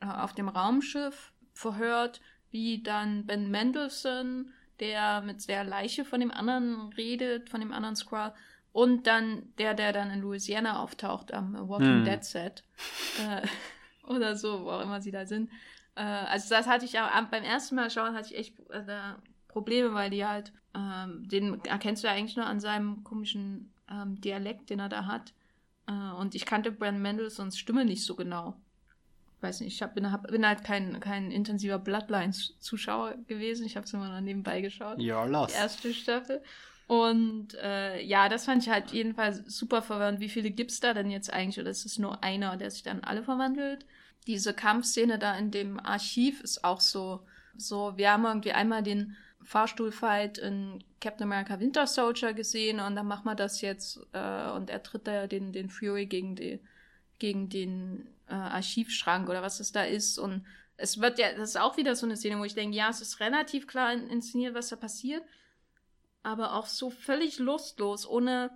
äh, auf dem Raumschiff verhört, wie dann Ben Mendelssohn, der mit der Leiche von dem anderen redet, von dem anderen Skrull, und dann der, der dann in Louisiana auftaucht am Walking hm. Dead Set äh, oder so, wo auch immer sie da sind. Äh, also das hatte ich ja beim ersten Mal schauen, hatte ich echt äh, Probleme, weil die halt, ähm, den erkennst du ja eigentlich nur an seinem komischen ähm, Dialekt, den er da hat. Äh, und ich kannte Brandon Mendelssohns Stimme nicht so genau. Weiß nicht, ich hab, bin, hab, bin halt kein, kein intensiver Bloodlines-Zuschauer gewesen. Ich habe es immer noch nebenbei geschaut. Ja, los. Die erste Staffel. Und äh, ja, das fand ich halt jedenfalls super verwirrend. Wie viele gibt's da denn jetzt eigentlich? Oder ist es nur einer, der sich dann alle verwandelt? diese Kampfszene da in dem Archiv ist auch so, so, wir haben irgendwie einmal den Fahrstuhlfight in Captain America Winter Soldier gesehen und dann machen wir das jetzt äh, und er tritt da den, den Fury gegen, die, gegen den äh, Archivschrank oder was es da ist und es wird ja, das ist auch wieder so eine Szene, wo ich denke, ja, es ist relativ klar inszeniert, was da passiert, aber auch so völlig lustlos, ohne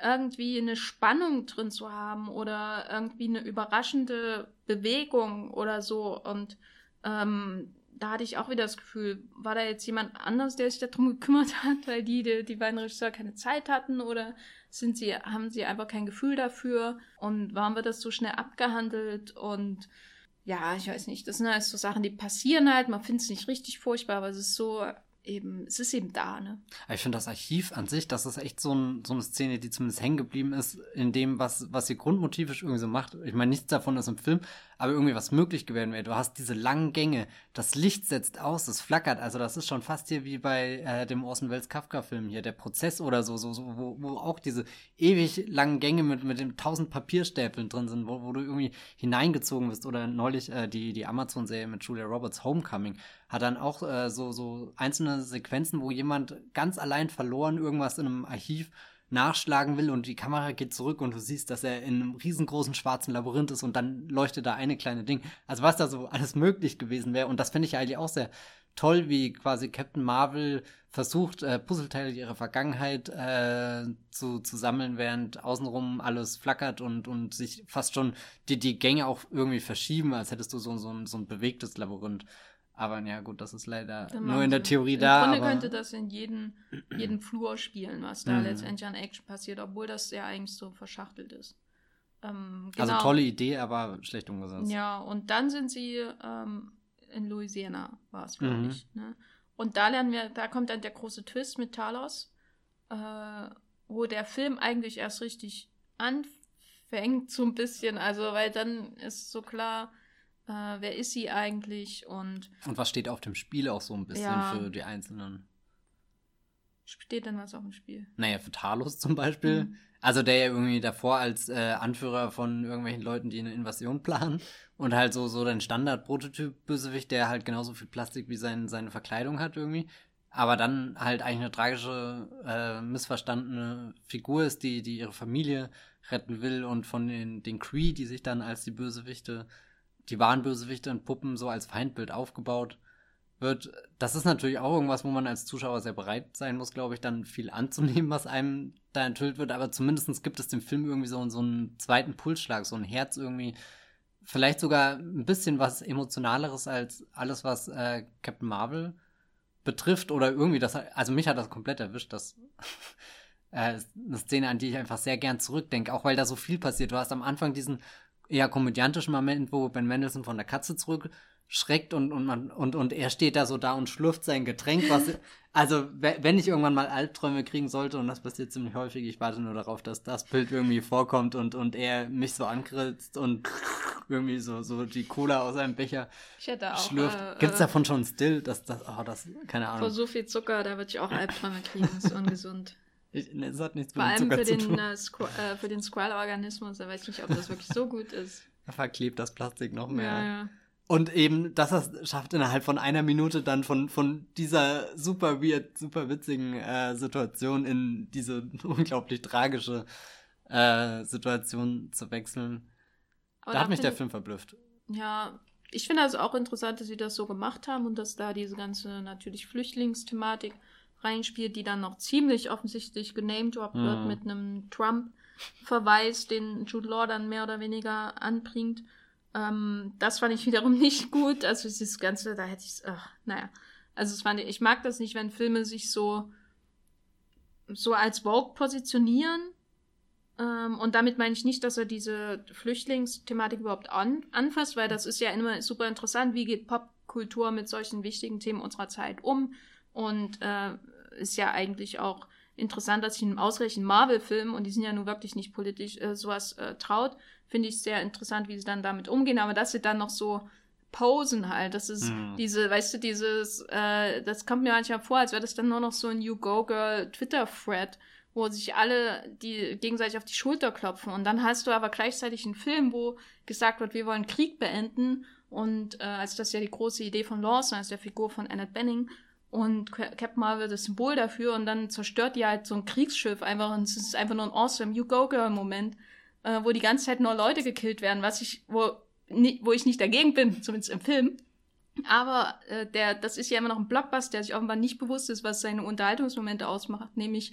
irgendwie eine Spannung drin zu haben oder irgendwie eine überraschende Bewegung oder so. Und ähm, da hatte ich auch wieder das Gefühl, war da jetzt jemand anders, der sich darum gekümmert hat, weil die, die, die beiden Regisseure keine Zeit hatten oder sind sie, haben sie einfach kein Gefühl dafür und warum wird das so schnell abgehandelt und ja, ich weiß nicht, das sind halt so Sachen, die passieren halt, man findet es nicht richtig furchtbar, aber es ist so eben, es ist eben da, ne? Ich finde das Archiv an sich, das ist echt so, ein, so eine Szene, die zumindest hängen geblieben ist, in dem, was, was ihr grundmotivisch irgendwie so macht. Ich meine, nichts davon ist im Film, aber irgendwie was möglich geworden wäre. Du hast diese langen Gänge, das Licht setzt aus, es flackert. Also das ist schon fast hier wie bei äh, dem Orson Welles Kafka-Film hier, der Prozess oder so, so, so wo, wo auch diese ewig langen Gänge mit, mit den tausend Papierstäpeln drin sind, wo, wo du irgendwie hineingezogen bist. Oder neulich äh, die, die Amazon-Serie mit Julia Roberts Homecoming hat dann auch äh, so, so einzelne Sequenzen, wo jemand ganz allein verloren irgendwas in einem Archiv nachschlagen will und die Kamera geht zurück und du siehst, dass er in einem riesengroßen schwarzen Labyrinth ist und dann leuchtet da eine kleine Ding. Also was da so alles möglich gewesen wäre und das finde ich eigentlich auch sehr toll, wie quasi Captain Marvel versucht, äh, Puzzleteile ihrer Vergangenheit äh, zu, zu sammeln, während außenrum alles flackert und, und sich fast schon die, die Gänge auch irgendwie verschieben, als hättest du so, so, ein, so ein bewegtes Labyrinth. Aber ja, gut, das ist leider Dann nur in der Theorie Im da. Im Grunde könnte das in jeden, jeden Flur spielen, was da mhm. letztendlich an Action passiert, obwohl das ja eigentlich so verschachtelt ist. Ähm, also genau. Also tolle Idee, aber schlecht umgesetzt. Ja, und dann sind sie ähm, in Louisiana, war es, glaube mhm. ich. Ne? Und da lernen wir, da kommt dann der große Twist mit Talos, äh, wo der Film eigentlich erst richtig anfängt, so ein bisschen. Also, weil dann ist so klar, äh, wer ist sie eigentlich und. Und was steht auf dem Spiel auch so ein bisschen ja, für die Einzelnen? Steht denn was auf dem Spiel? Naja, für Talos zum Beispiel. Mhm. Also der ja irgendwie davor als äh, Anführer von irgendwelchen Leuten, die eine Invasion planen. Und halt so, so dein Standard-Prototyp-Bösewicht, der halt genauso viel Plastik wie sein, seine Verkleidung hat irgendwie. Aber dann halt eigentlich eine tragische, äh, missverstandene Figur ist, die, die ihre Familie retten will und von den, den Cree, die sich dann als die Bösewichte die wahren Bösewichte und Puppen so als Feindbild aufgebaut wird. Das ist natürlich auch irgendwas, wo man als Zuschauer sehr bereit sein muss, glaube ich, dann viel anzunehmen, was einem da enthüllt wird. Aber zumindest gibt es dem Film irgendwie so, so einen zweiten Pulsschlag, so ein Herz irgendwie. Vielleicht sogar ein bisschen was Emotionaleres als alles, was äh, Captain Marvel betrifft. Oder irgendwie das, also mich hat das komplett erwischt, das äh, eine Szene, an die ich einfach sehr gern zurückdenke, auch weil da so viel passiert. Du hast am Anfang diesen eher komödiantischen Moment, wo Ben Mendelssohn von der Katze zurückschreckt und, und, man, und, und er steht da so da und schlürft sein Getränk, was, also, wenn ich irgendwann mal Albträume kriegen sollte, und das passiert ziemlich häufig, ich warte nur darauf, dass das Bild irgendwie vorkommt und, und er mich so ankritzt und irgendwie so, so die Cola aus einem Becher auch, schlürft. Äh, Gibt's davon schon Still? Das, das, oh, das, keine Ahnung. Vor so viel Zucker, da würde ich auch Albträume kriegen, das ist ungesund. Ich, ne, das hat nichts mit Vor allem für den, äh, äh, für den Squall-Organismus, da weiß ich nicht, ob das wirklich so gut ist. Da verklebt das Plastik noch mehr. Ja, ja. Und eben, dass das schafft innerhalb von einer Minute dann von, von dieser super weird, super witzigen äh, Situation in diese unglaublich tragische äh, Situation zu wechseln. Aber da hat mich der Film verblüfft. Ja, ich finde also auch interessant, dass sie das so gemacht haben und dass da diese ganze natürlich Flüchtlingsthematik reinspielt, die dann noch ziemlich offensichtlich genamedroppt mhm. wird mit einem Trump-Verweis, den Jude Law dann mehr oder weniger anbringt. Ähm, das fand ich wiederum nicht gut. Also dieses Ganze, da hätte ich ach, naja. Also es fand ich, ich mag das nicht, wenn Filme sich so, so als Vogue positionieren. Ähm, und damit meine ich nicht, dass er diese Flüchtlingsthematik überhaupt an, anfasst, weil das ist ja immer super interessant. Wie geht Popkultur mit solchen wichtigen Themen unserer Zeit um? Und äh, ist ja eigentlich auch interessant, dass sich in einem ausreichend Marvel-Film, und die sind ja nun wirklich nicht politisch, äh, sowas äh, traut, finde ich sehr interessant, wie sie dann damit umgehen. Aber dass sie dann noch so posen halt, das ist mhm. diese, weißt du, dieses, äh, das kommt mir manchmal vor, als wäre das dann nur noch so ein You Go Girl Twitter-Thread, wo sich alle die gegenseitig auf die Schulter klopfen. Und dann hast du aber gleichzeitig einen Film, wo gesagt wird, wir wollen Krieg beenden. Und äh, also das ist ja die große Idee von Lawson, also der Figur von Annette Benning. Und Captain Marvel das Symbol dafür und dann zerstört die halt so ein Kriegsschiff einfach und es ist einfach nur ein awesome You Go Girl Moment, äh, wo die ganze Zeit nur Leute gekillt werden, was ich, wo, nie, wo ich nicht dagegen bin, zumindest im Film. Aber äh, der, das ist ja immer noch ein Blockbuster, der sich offenbar nicht bewusst ist, was seine Unterhaltungsmomente ausmacht, nämlich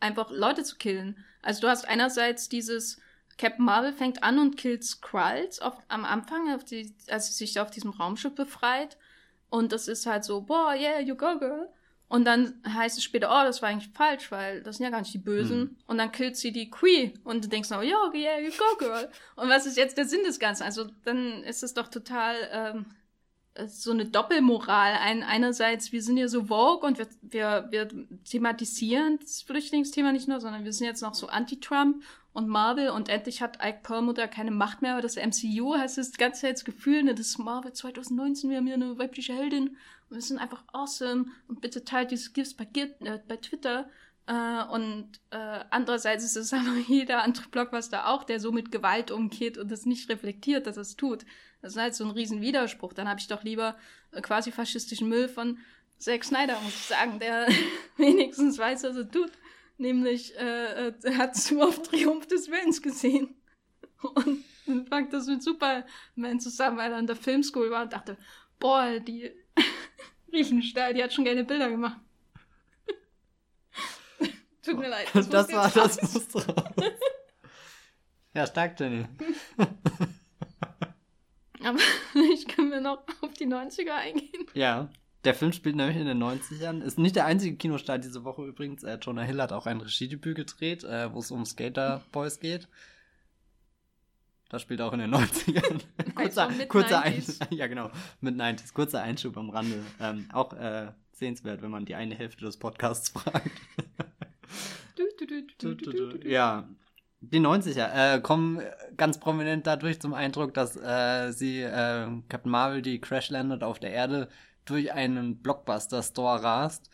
einfach Leute zu killen. Also du hast einerseits dieses Captain Marvel fängt an und killt Skrulls auf, am Anfang, auf die, als sie sich auf diesem Raumschiff befreit. Und das ist halt so, boah, yeah, you go, girl. Und dann heißt es später, oh, das war eigentlich falsch, weil das sind ja gar nicht die Bösen. Hm. Und dann killt sie die Queen. Und du denkst noch, ja, yeah, you go, girl. Und was ist jetzt der Sinn des Ganzen? Also dann ist es doch total ähm, so eine Doppelmoral. Ein, einerseits, wir sind ja so vogue und wir, wir, wir thematisieren das Flüchtlingsthema nicht nur, sondern wir sind jetzt noch so anti-Trump und Marvel und endlich hat Ike Perlmutter keine Macht mehr, aber das MCU heißt das ganze das Gefühl, ne, das ist Marvel 2019, wir haben hier eine weibliche Heldin und wir sind einfach awesome und bitte teilt dieses Gifts bei, äh, bei Twitter. Äh, und äh, andererseits ist es aber jeder andere Blockbuster auch, der so mit Gewalt umgeht und das nicht reflektiert, dass es tut. Das ist halt so ein riesen Widerspruch. Dann habe ich doch lieber äh, quasi faschistischen Müll von Zack Snyder, muss ich sagen, der wenigstens weiß, was er tut. Nämlich, äh, äh er hat zu oft Triumph des Willens gesehen. Und dann fängt das mit Superman zusammen, weil er an der Filmschool war und dachte, boah, die Riechenstahl, die hat schon gerne Bilder gemacht. Tut mir leid. Das, das war das Muster. ja, stark, Jenny. Aber ich kann mir noch auf die 90er eingehen. Ja. Der Film spielt nämlich in den 90ern. Ist nicht der einzige Kinostart diese Woche übrigens. Äh, Jonah Hill hat auch ein Regiedebüt gedreht, äh, wo es um Skater Boys geht. Das spielt auch in den 90ern. kurzer, also kurzer Einschub. Ja, genau. Mit 90s. Kurzer Einschub am Rande. Ähm, auch äh, sehenswert, wenn man die eine Hälfte des Podcasts fragt. ja. Die 90er äh, kommen ganz prominent dadurch zum Eindruck, dass äh, sie äh, Captain Marvel, die crash landet auf der Erde, durch einen Blockbuster-Store rast.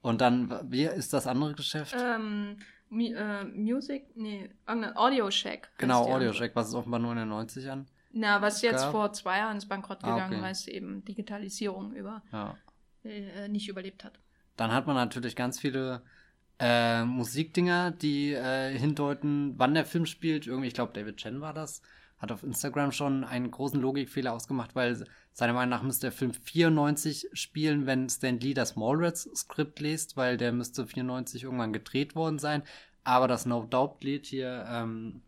Und dann, wie ist das andere Geschäft? Ähm, äh, Music, nee, Audio Shack. Genau, Audio Shack, was es offenbar nur in den 90ern. Na, was jetzt gab. vor zwei Jahren ins Bankrott gegangen, ah, okay. weil es eben Digitalisierung über ja. äh, nicht überlebt hat. Dann hat man natürlich ganz viele äh, Musikdinger, die äh, hindeuten, wann der Film spielt. Irgendwie, ich glaube, David Chen war das, hat auf Instagram schon einen großen Logikfehler ausgemacht, weil seiner Meinung nach müsste der Film 94 spielen, wenn Stan Lee das Mallrats-Skript liest, weil der müsste 94 irgendwann gedreht worden sein. Aber das No Doubt-Lied hier, ähm,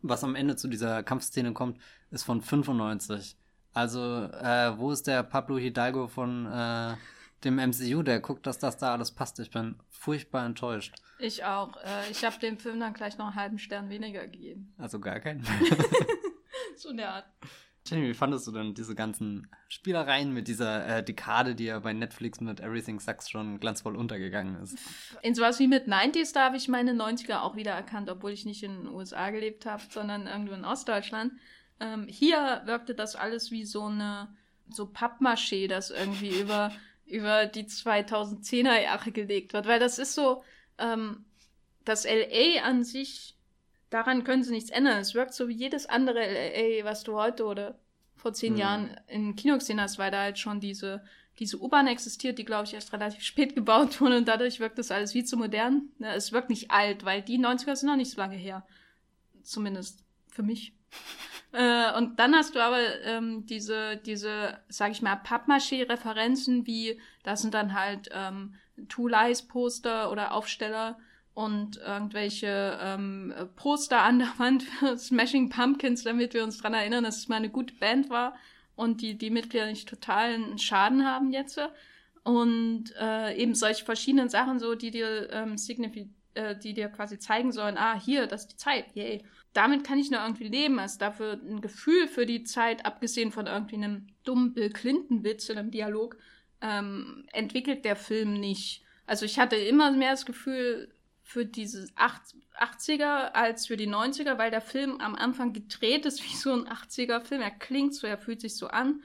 was am Ende zu dieser Kampfszene kommt, ist von 95. Also, äh, wo ist der Pablo Hidalgo von äh, dem MCU? Der guckt, dass das da alles passt. Ich bin furchtbar enttäuscht. Ich auch. Äh, ich habe dem Film dann gleich noch einen halben Stern weniger gegeben. Also gar keinen. so in der Art. Jenny, wie fandest du denn diese ganzen Spielereien mit dieser äh, Dekade, die ja bei Netflix mit Everything Sucks schon glanzvoll untergegangen ist? In sowas wie mit 90s, da habe ich meine 90er auch wieder erkannt, obwohl ich nicht in den USA gelebt habe, sondern irgendwo in Ostdeutschland. Ähm, hier wirkte das alles wie so eine, so Pappmaché, das irgendwie über, über die 2010er Jahre gelegt wird, weil das ist so, ähm, das LA an sich daran können sie nichts ändern. Es wirkt so wie jedes andere LA, was du heute oder vor zehn mhm. Jahren in Kino gesehen hast, weil da halt schon diese, diese U-Bahn existiert, die, glaube ich, erst relativ spät gebaut wurde und dadurch wirkt das alles wie zu modern. Ja, es wirkt nicht alt, weil die 90er sind noch nicht so lange her. Zumindest für mich. äh, und dann hast du aber ähm, diese, diese, sag ich mal, Pappmaché-Referenzen wie, das sind dann halt ähm, Two Lies-Poster oder Aufsteller, und irgendwelche ähm, Poster an der Wand für Smashing Pumpkins, damit wir uns dran erinnern, dass es mal eine gute Band war und die, die Mitglieder nicht totalen Schaden haben jetzt. Und äh, eben solche verschiedenen Sachen, so, die dir ähm, signifi äh, die dir quasi zeigen sollen, ah, hier, das ist die Zeit, yay. Damit kann ich nur irgendwie leben, als dafür ein Gefühl für die Zeit, abgesehen von irgendwie einem dummen Bill Clinton-Witz in einem Dialog, ähm, entwickelt der Film nicht. Also ich hatte immer mehr das Gefühl, für diese 80er als für die 90er, weil der Film am Anfang gedreht ist wie so ein 80er-Film. Er klingt so, er fühlt sich so an.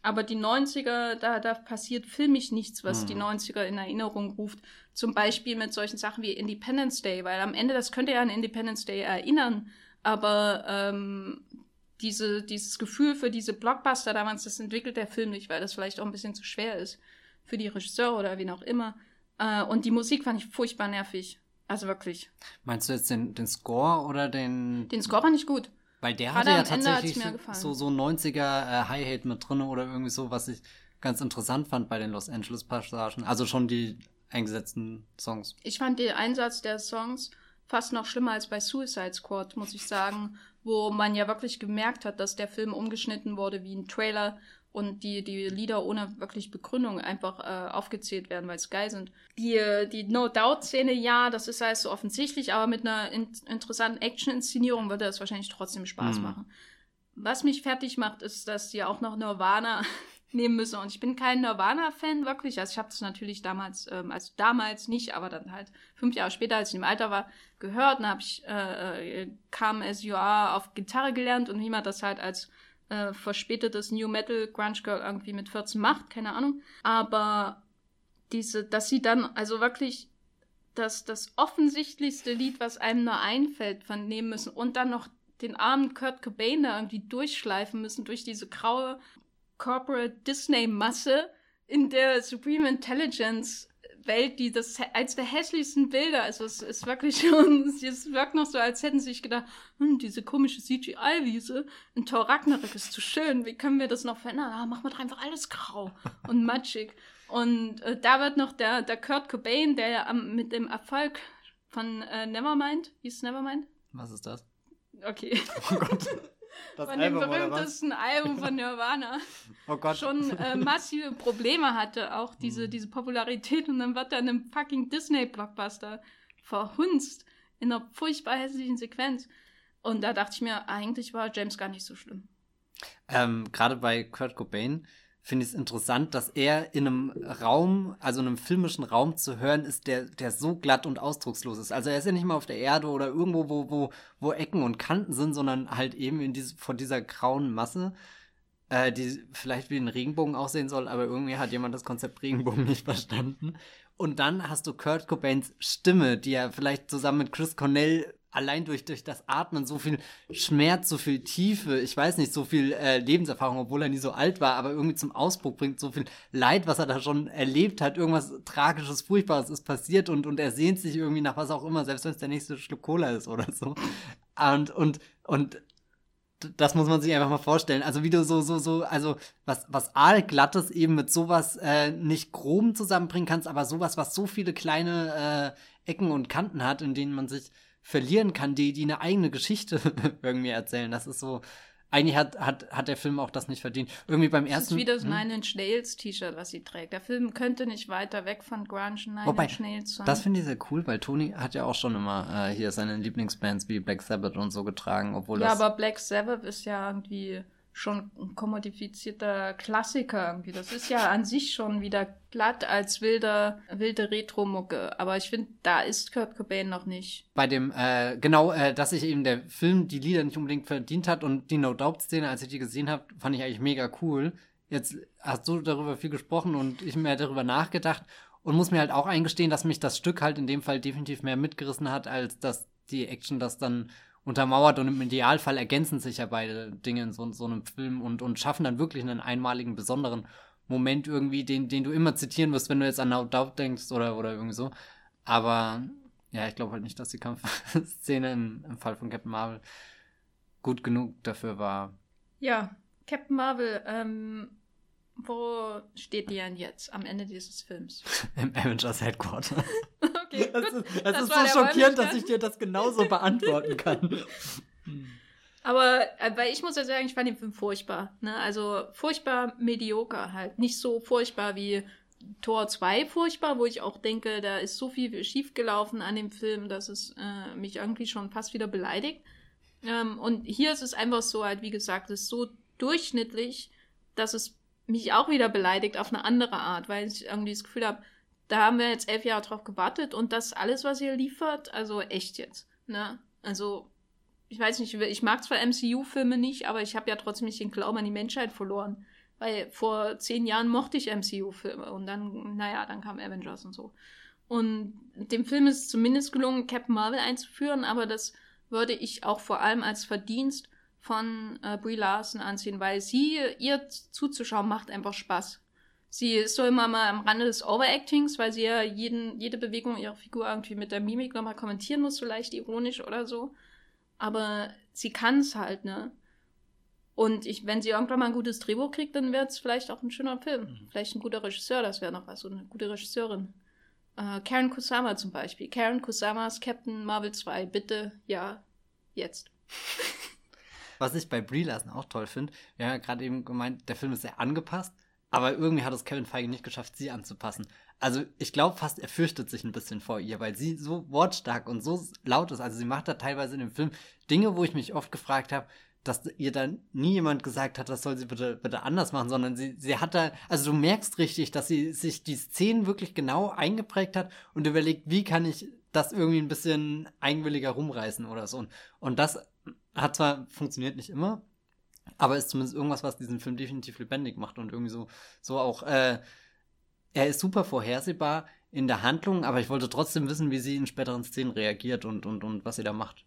Aber die 90er, da, da passiert filmisch nichts, was mhm. die 90er in Erinnerung ruft. Zum Beispiel mit solchen Sachen wie Independence Day, weil am Ende, das könnte ja an Independence Day erinnern, aber ähm, diese, dieses Gefühl für diese Blockbuster damals, das entwickelt der Film nicht, weil das vielleicht auch ein bisschen zu schwer ist für die Regisseure oder wen auch immer. Äh, und die Musik fand ich furchtbar nervig. Also wirklich. Meinst du jetzt den, den Score oder den. Den Score war nicht gut. Weil der hatte ja tatsächlich so, so 90er äh, Hi-Hat mit drin oder irgendwie so, was ich ganz interessant fand bei den Los Angeles Passagen. Also schon die eingesetzten Songs. Ich fand den Einsatz der Songs fast noch schlimmer als bei Suicide Squad, muss ich sagen, wo man ja wirklich gemerkt hat, dass der Film umgeschnitten wurde wie ein Trailer und die, die Lieder ohne wirklich Begründung einfach äh, aufgezählt werden, weil es geil sind. Die, die No-Doubt-Szene, ja, das ist halt so offensichtlich, aber mit einer in interessanten Action-Inszenierung würde es wahrscheinlich trotzdem Spaß mhm. machen. Was mich fertig macht, ist, dass die auch noch Nirvana nehmen müssen. Und ich bin kein Nirvana-Fan wirklich. Also ich habe das natürlich damals, ähm, also damals nicht, aber dann halt fünf Jahre später, als ich im Alter war, gehört. Dann habe ich äh, äh Come As You Are auf Gitarre gelernt und wie man das halt als äh, verspätetes New Metal Grunge Girl irgendwie mit 14 macht, keine Ahnung. Aber diese, dass sie dann also wirklich das, das offensichtlichste Lied, was einem nur einfällt, von nehmen müssen und dann noch den armen Kurt Cobain da irgendwie durchschleifen müssen durch diese graue Corporate Disney-Masse in der Supreme Intelligence Welt, die das als der hässlichsten Bilder, also es ist wirklich schon, es wirkt noch so, als hätten sie sich gedacht, hm, diese komische CGI-Wiese in Thor Ragnarök ist zu schön, wie können wir das noch verändern? Ah, machen wir doch einfach alles grau und matschig. Und äh, da wird noch der, der Kurt Cobain, der ja mit dem Erfolg von äh, Nevermind, hieß Nevermind? Was ist das? Okay. Oh Gott. Das von Album, dem berühmtesten Album von Nirvana oh Gott. schon äh, massive Probleme hatte, auch diese, mhm. diese Popularität. Und dann wird er in einem fucking Disney-Blockbuster verhunzt in einer furchtbar hässlichen Sequenz. Und da dachte ich mir, eigentlich war James gar nicht so schlimm. Ähm, Gerade bei Kurt Cobain finde ich es interessant, dass er in einem Raum, also in einem filmischen Raum zu hören ist, der, der so glatt und ausdruckslos ist. Also er ist ja nicht mal auf der Erde oder irgendwo, wo, wo, wo Ecken und Kanten sind, sondern halt eben in diese, von dieser grauen Masse, äh, die vielleicht wie ein Regenbogen aussehen soll, aber irgendwie hat jemand das Konzept Regenbogen nicht verstanden. Und dann hast du Kurt Cobains Stimme, die er vielleicht zusammen mit Chris Cornell allein durch, durch das Atmen so viel Schmerz, so viel Tiefe, ich weiß nicht, so viel äh, Lebenserfahrung, obwohl er nie so alt war, aber irgendwie zum Ausbruch bringt, so viel Leid, was er da schon erlebt hat, irgendwas Tragisches, Furchtbares ist passiert und, und er sehnt sich irgendwie nach was auch immer, selbst wenn es der nächste Schluck Cola ist oder so. Und, und, und das muss man sich einfach mal vorstellen. Also wie du so, so, so, also was, was aalglattes eben mit sowas äh, nicht groben zusammenbringen kannst, aber sowas, was so viele kleine äh, Ecken und Kanten hat, in denen man sich verlieren kann, die, die eine eigene Geschichte irgendwie erzählen. Das ist so, eigentlich hat, hat, hat der Film auch das nicht verdient. Irgendwie beim ersten. Das ist wie das hm? Nine Inch Nails T-Shirt, was sie trägt. Der Film könnte nicht weiter weg von Grunge Nine Wobei, Inch Nails sein. Das finde ich sehr cool, weil Tony hat ja auch schon immer äh, hier seine Lieblingsbands wie Black Sabbath und so getragen, obwohl ja, das. Ja, aber Black Sabbath ist ja irgendwie schon ein kommodifizierter Klassiker irgendwie. Das ist ja an sich schon wieder glatt als wilder, wilde Retro-Mucke. Aber ich finde, da ist Kurt Cobain noch nicht. Bei dem, äh, genau, äh, dass sich eben der Film die Lieder nicht unbedingt verdient hat und die No-Doubt-Szene, als ich die gesehen habe, fand ich eigentlich mega cool. Jetzt hast du darüber viel gesprochen und ich mir darüber nachgedacht und muss mir halt auch eingestehen, dass mich das Stück halt in dem Fall definitiv mehr mitgerissen hat, als dass die Action das dann untermauert und im Idealfall ergänzen sich ja beide Dinge in so, so einem Film und, und schaffen dann wirklich einen einmaligen, besonderen Moment irgendwie, den, den du immer zitieren wirst, wenn du jetzt an No Doubt denkst oder, oder irgendwie so. Aber ja, ich glaube halt nicht, dass die Kampfszene im, im Fall von Captain Marvel gut genug dafür war. Ja, Captain Marvel, ähm, wo steht die denn jetzt am Ende dieses Films? Im Avengers Headquarter. okay, das gut. Ist, das, das ist so schockierend, dass ich dir das genauso beantworten kann. Aber äh, weil ich muss ja sagen, ich fand den Film furchtbar. Ne? Also furchtbar medioker halt. Nicht so furchtbar wie Tor 2 furchtbar, wo ich auch denke, da ist so viel schiefgelaufen an dem Film, dass es äh, mich irgendwie schon fast wieder beleidigt. Ähm, und hier ist es einfach so halt, wie gesagt, es ist so durchschnittlich, dass es mich auch wieder beleidigt auf eine andere Art, weil ich irgendwie das Gefühl habe, da haben wir jetzt elf Jahre drauf gewartet und das alles, was ihr liefert, also echt jetzt. Ne? Also, ich weiß nicht, ich mag zwar MCU-Filme nicht, aber ich habe ja trotzdem nicht den Glauben an die Menschheit verloren. Weil vor zehn Jahren mochte ich MCU-Filme und dann, naja, dann kam Avengers und so. Und dem Film ist zumindest gelungen, Captain Marvel einzuführen, aber das würde ich auch vor allem als Verdienst von äh, Brie Larson anziehen, weil sie, ihr zuzuschauen, macht einfach Spaß. Sie ist so immer mal am Rande des Overactings, weil sie ja jeden, jede Bewegung ihrer Figur irgendwie mit der Mimik nochmal kommentieren muss, so leicht ironisch oder so. Aber sie kann es halt, ne? Und ich, wenn sie irgendwann mal ein gutes Drehbuch kriegt, dann wird es vielleicht auch ein schöner Film. Mhm. Vielleicht ein guter Regisseur, das wäre noch was, so eine gute Regisseurin. Äh, Karen Kusama zum Beispiel. Karen Kusamas Captain Marvel 2, bitte, ja, jetzt. Was ich bei Brie Larson auch toll finde, wir haben ja gerade eben gemeint, der Film ist sehr angepasst, aber irgendwie hat es Kevin Feige nicht geschafft, sie anzupassen. Also ich glaube fast, er fürchtet sich ein bisschen vor ihr, weil sie so wortstark und so laut ist. Also sie macht da teilweise in dem Film Dinge, wo ich mich oft gefragt habe, dass ihr dann nie jemand gesagt hat, das soll sie bitte, bitte anders machen, sondern sie, sie hat da, also du merkst richtig, dass sie sich die Szenen wirklich genau eingeprägt hat und überlegt, wie kann ich das irgendwie ein bisschen eigenwilliger rumreißen oder so. Und, und das hat zwar funktioniert nicht immer, aber ist zumindest irgendwas, was diesen Film definitiv lebendig macht und irgendwie so, so auch, äh, er ist super vorhersehbar in der Handlung, aber ich wollte trotzdem wissen, wie sie in späteren Szenen reagiert und, und, und was sie da macht.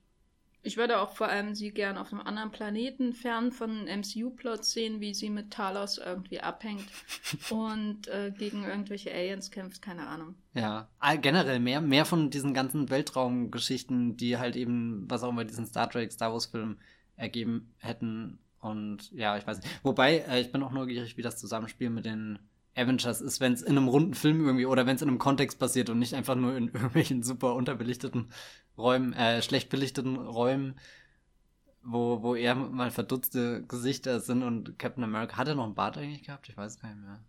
Ich würde auch vor allem sie gern auf einem anderen Planeten fern von MCU-Plot sehen, wie sie mit Talos irgendwie abhängt und äh, gegen irgendwelche Aliens kämpft, keine Ahnung. Ja, generell mehr, mehr von diesen ganzen Weltraumgeschichten, die halt eben, was auch immer diesen Star Trek, Star Wars-Film ergeben hätten. Und ja, ich weiß nicht. Wobei, äh, ich bin auch neugierig, wie das Zusammenspiel mit den Avengers ist, wenn es in einem runden Film irgendwie oder wenn es in einem Kontext passiert und nicht einfach nur in irgendwelchen super unterbelichteten Räumen, äh, schlecht belichteten Räumen, wo, wo eher mal verdutzte Gesichter sind und Captain America. Hat er noch einen Bart eigentlich gehabt? Ich weiß gar nicht mehr.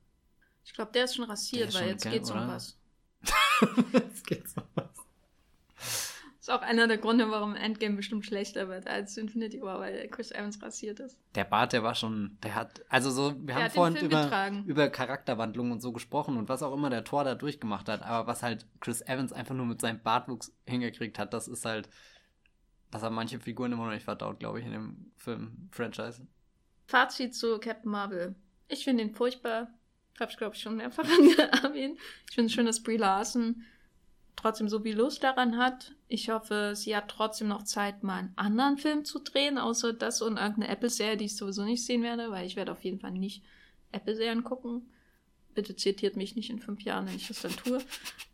Ich glaube, der ist schon rasiert, ist weil schon jetzt geht's um was. jetzt geht's um was. Ist auch einer der Gründe, warum Endgame bestimmt schlechter wird als Infinity War, weil Chris Evans rasiert ist. Der Bart, der war schon, der hat, also so, wir der haben vorhin über, über Charakterwandlung und so gesprochen und was auch immer der Tor da durchgemacht hat, aber was halt Chris Evans einfach nur mit seinem Bartwuchs hingekriegt hat, das ist halt, das haben manche Figuren immer noch nicht verdaut, glaube ich, in dem Film-Franchise. Fazit zu Captain Marvel. Ich finde ihn furchtbar. Hab's, glaube ich, schon mehrfach erwähnt. Ich finde es schön, dass Brie Larson trotzdem so viel Lust daran hat. Ich hoffe, sie hat trotzdem noch Zeit, mal einen anderen Film zu drehen, außer das und irgendeine Apple-Serie, die ich sowieso nicht sehen werde, weil ich werde auf jeden Fall nicht Apple-Serien gucken. Bitte zitiert mich nicht in fünf Jahren, wenn ich das dann tue.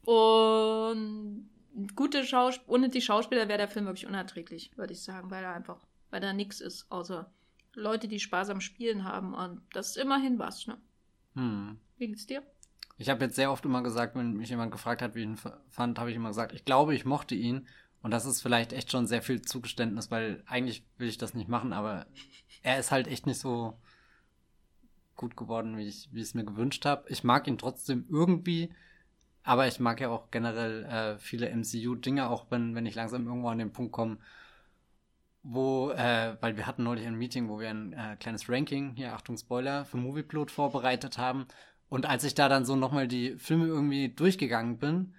Und gute Schauspieler, ohne die Schauspieler wäre der Film wirklich unerträglich, würde ich sagen, weil er einfach, weil da nichts ist, außer Leute, die Spaß am Spielen haben. Und das ist immerhin was, ne? Hm. Wie geht's dir? Ich habe jetzt sehr oft immer gesagt, wenn mich jemand gefragt hat, wie ich ihn fand, habe ich immer gesagt, ich glaube, ich mochte ihn. Und das ist vielleicht echt schon sehr viel Zugeständnis, weil eigentlich will ich das nicht machen, aber er ist halt echt nicht so gut geworden, wie ich, wie ich es mir gewünscht habe. Ich mag ihn trotzdem irgendwie, aber ich mag ja auch generell äh, viele MCU-Dinge, auch wenn, wenn ich langsam irgendwo an den Punkt komme, wo, äh, weil wir hatten neulich ein Meeting, wo wir ein äh, kleines Ranking, hier Achtung Spoiler, für Movieplot vorbereitet haben. Und als ich da dann so nochmal die Filme irgendwie durchgegangen bin,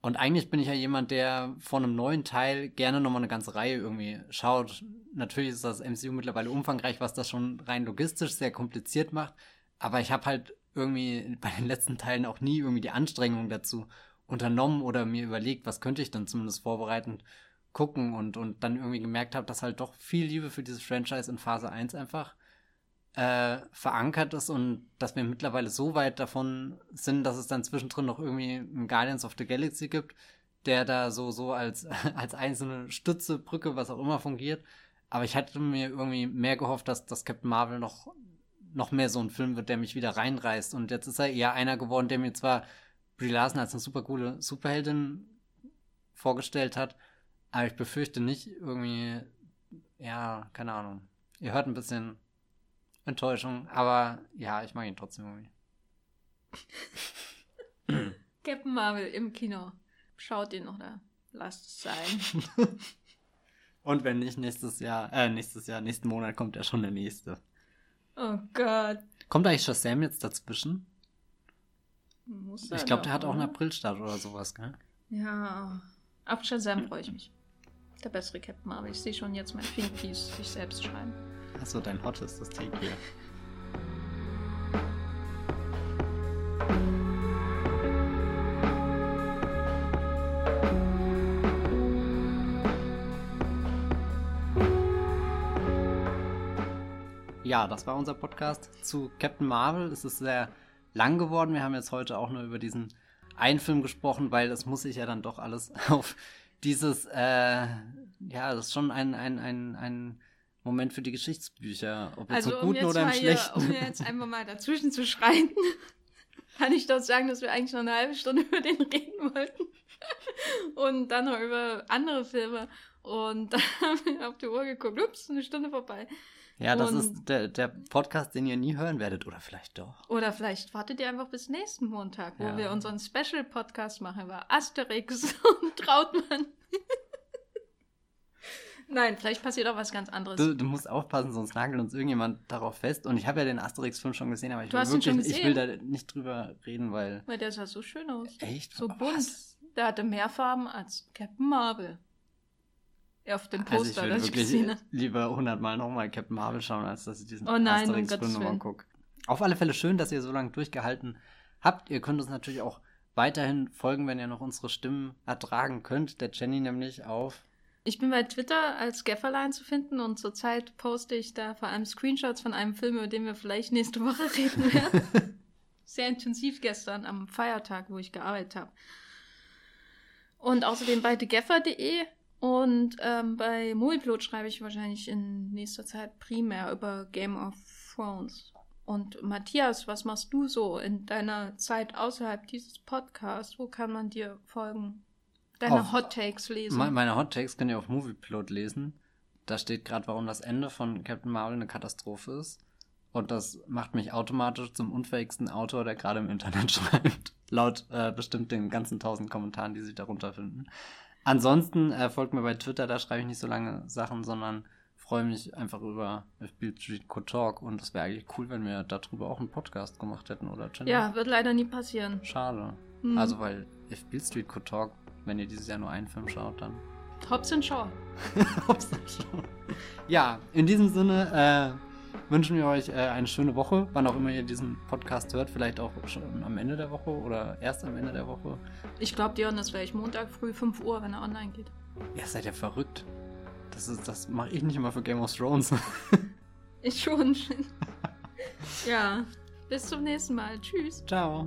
und eigentlich bin ich ja jemand, der von einem neuen Teil gerne nochmal eine ganze Reihe irgendwie schaut. Natürlich ist das MCU mittlerweile umfangreich, was das schon rein logistisch sehr kompliziert macht. Aber ich habe halt irgendwie bei den letzten Teilen auch nie irgendwie die Anstrengung dazu unternommen oder mir überlegt, was könnte ich dann zumindest vorbereitend gucken und, und dann irgendwie gemerkt habe, dass halt doch viel Liebe für dieses Franchise in Phase 1 einfach äh, verankert ist und dass wir mittlerweile so weit davon sind, dass es dann zwischendrin noch irgendwie einen Guardians of the Galaxy gibt, der da so, so als, als einzelne Stütze, Brücke, was auch immer fungiert. Aber ich hätte mir irgendwie mehr gehofft, dass, dass Captain Marvel noch, noch mehr so ein Film wird, der mich wieder reinreißt. Und jetzt ist er eher einer geworden, der mir zwar Brie Larson als eine super coole Superheldin vorgestellt hat, aber ich befürchte nicht irgendwie, ja, keine Ahnung. Ihr hört ein bisschen Enttäuschung, aber ja, ich mag ihn trotzdem irgendwie. Captain Marvel im Kino. Schaut ihn oder lasst es sein. Und wenn nicht nächstes Jahr, äh, nächstes Jahr, nächsten Monat kommt ja schon der nächste. Oh Gott. Kommt eigentlich Shazam jetzt dazwischen? Muss ich glaube, der hat auch einen Aprilstart oder sowas, gell? Ja. Auf Shazam freue ich mich. Der bessere Captain Marvel. Ich sehe schon jetzt mein Finkies sich selbst schreiben. Achso, dein hottestes Take hier. Ja, das war unser Podcast zu Captain Marvel. Es ist sehr lang geworden. Wir haben jetzt heute auch nur über diesen einen Film gesprochen, weil es muss sich ja dann doch alles auf dieses, äh, ja, das ist schon ein, ein, ein, ein Moment für die Geschichtsbücher. Ob jetzt also, im Guten um oder im Schlechten. Hier, um jetzt einfach mal dazwischen zu schreien, kann ich doch sagen, dass wir eigentlich noch eine halbe Stunde über den reden wollten. Und dann noch über andere Filme. Und dann haben wir auf die Uhr geguckt, ups, eine Stunde vorbei. Ja, das Und- ist der, der Podcast, den ihr nie hören werdet. Oder vielleicht doch. Oder vielleicht wartet ihr einfach bis nächsten Montag, wo Ja. wir unseren Special-Podcast machen über Asterix und Trautmann. Nein, vielleicht passiert auch was ganz anderes. Du, du musst aufpassen, sonst nagelt uns irgendjemand darauf fest. Und ich habe ja den Asterix-Film schon gesehen, aber ich Du will wirklich, ich will da nicht drüber reden, weil. Weil der sah so schön aus. Echt? So Was? bunt. Der hatte mehr Farben als Captain Marvel. Auf dem Also ich Poster, das ich wirklich gesehen habe. lieber hundertmal nochmal Captain Marvel schauen, als dass ich diesen Oh Asterix-Film nochmal gucke. Auf alle Fälle schön, dass ihr so lange durchgehalten habt. Ihr könnt uns natürlich auch weiterhin folgen, wenn ihr noch unsere Stimmen ertragen könnt. Der Jenny nämlich auf. Ich bin bei Twitter als Gafferlein zu finden und zurzeit poste ich da vor allem Screenshots von einem Film, über den wir vielleicht nächste Woche reden werden. Sehr intensiv gestern am Feiertag, wo ich gearbeitet habe. Und außerdem bei thegaffer.de und ähm, bei Moviepilot schreibe ich wahrscheinlich in nächster Zeit primär über Game of Thrones. Und Matthias, was machst du so in deiner Zeit außerhalb dieses Podcasts? Wo kann man dir folgen? Deine Hot Takes lesen? Me- Meine Hot Takes könnt ihr auf Movieplot lesen. Da steht gerade, warum das Ende von Captain Marvel eine Katastrophe ist. Und das macht mich automatisch zum unfähigsten Autor, der gerade im Internet schreibt. Laut äh, bestimmt den ganzen tausend Kommentaren, die sich darunter finden. Ansonsten äh, folgt mir bei Twitter, da schreibe ich nicht so lange Sachen, sondern freue mich einfach über Beat Street Code Talk. Und es wäre eigentlich cool, wenn wir darüber auch einen Podcast gemacht hätten, oder Jenny? Ja, wird leider nie passieren. Schade. Hm. Also, weil If Beale Street Could Talk, wenn ihr dieses Jahr nur einen Film schaut, dann Hobbs and Shaw. Hops dann schon. Ja, in diesem Sinne äh, wünschen wir euch äh, eine schöne Woche, wann auch immer ihr diesen Podcast hört. Vielleicht auch schon am Ende der Woche oder erst am Ende der Woche. Ich glaube, dir, das wäre ich Montag früh 5 Uhr, wenn er online geht. Ihr seid ja verrückt. Das, ist- das mache ich nicht immer für Game of Thrones. Ich schon. ja, bis zum nächsten Mal. Tschüss. Ciao.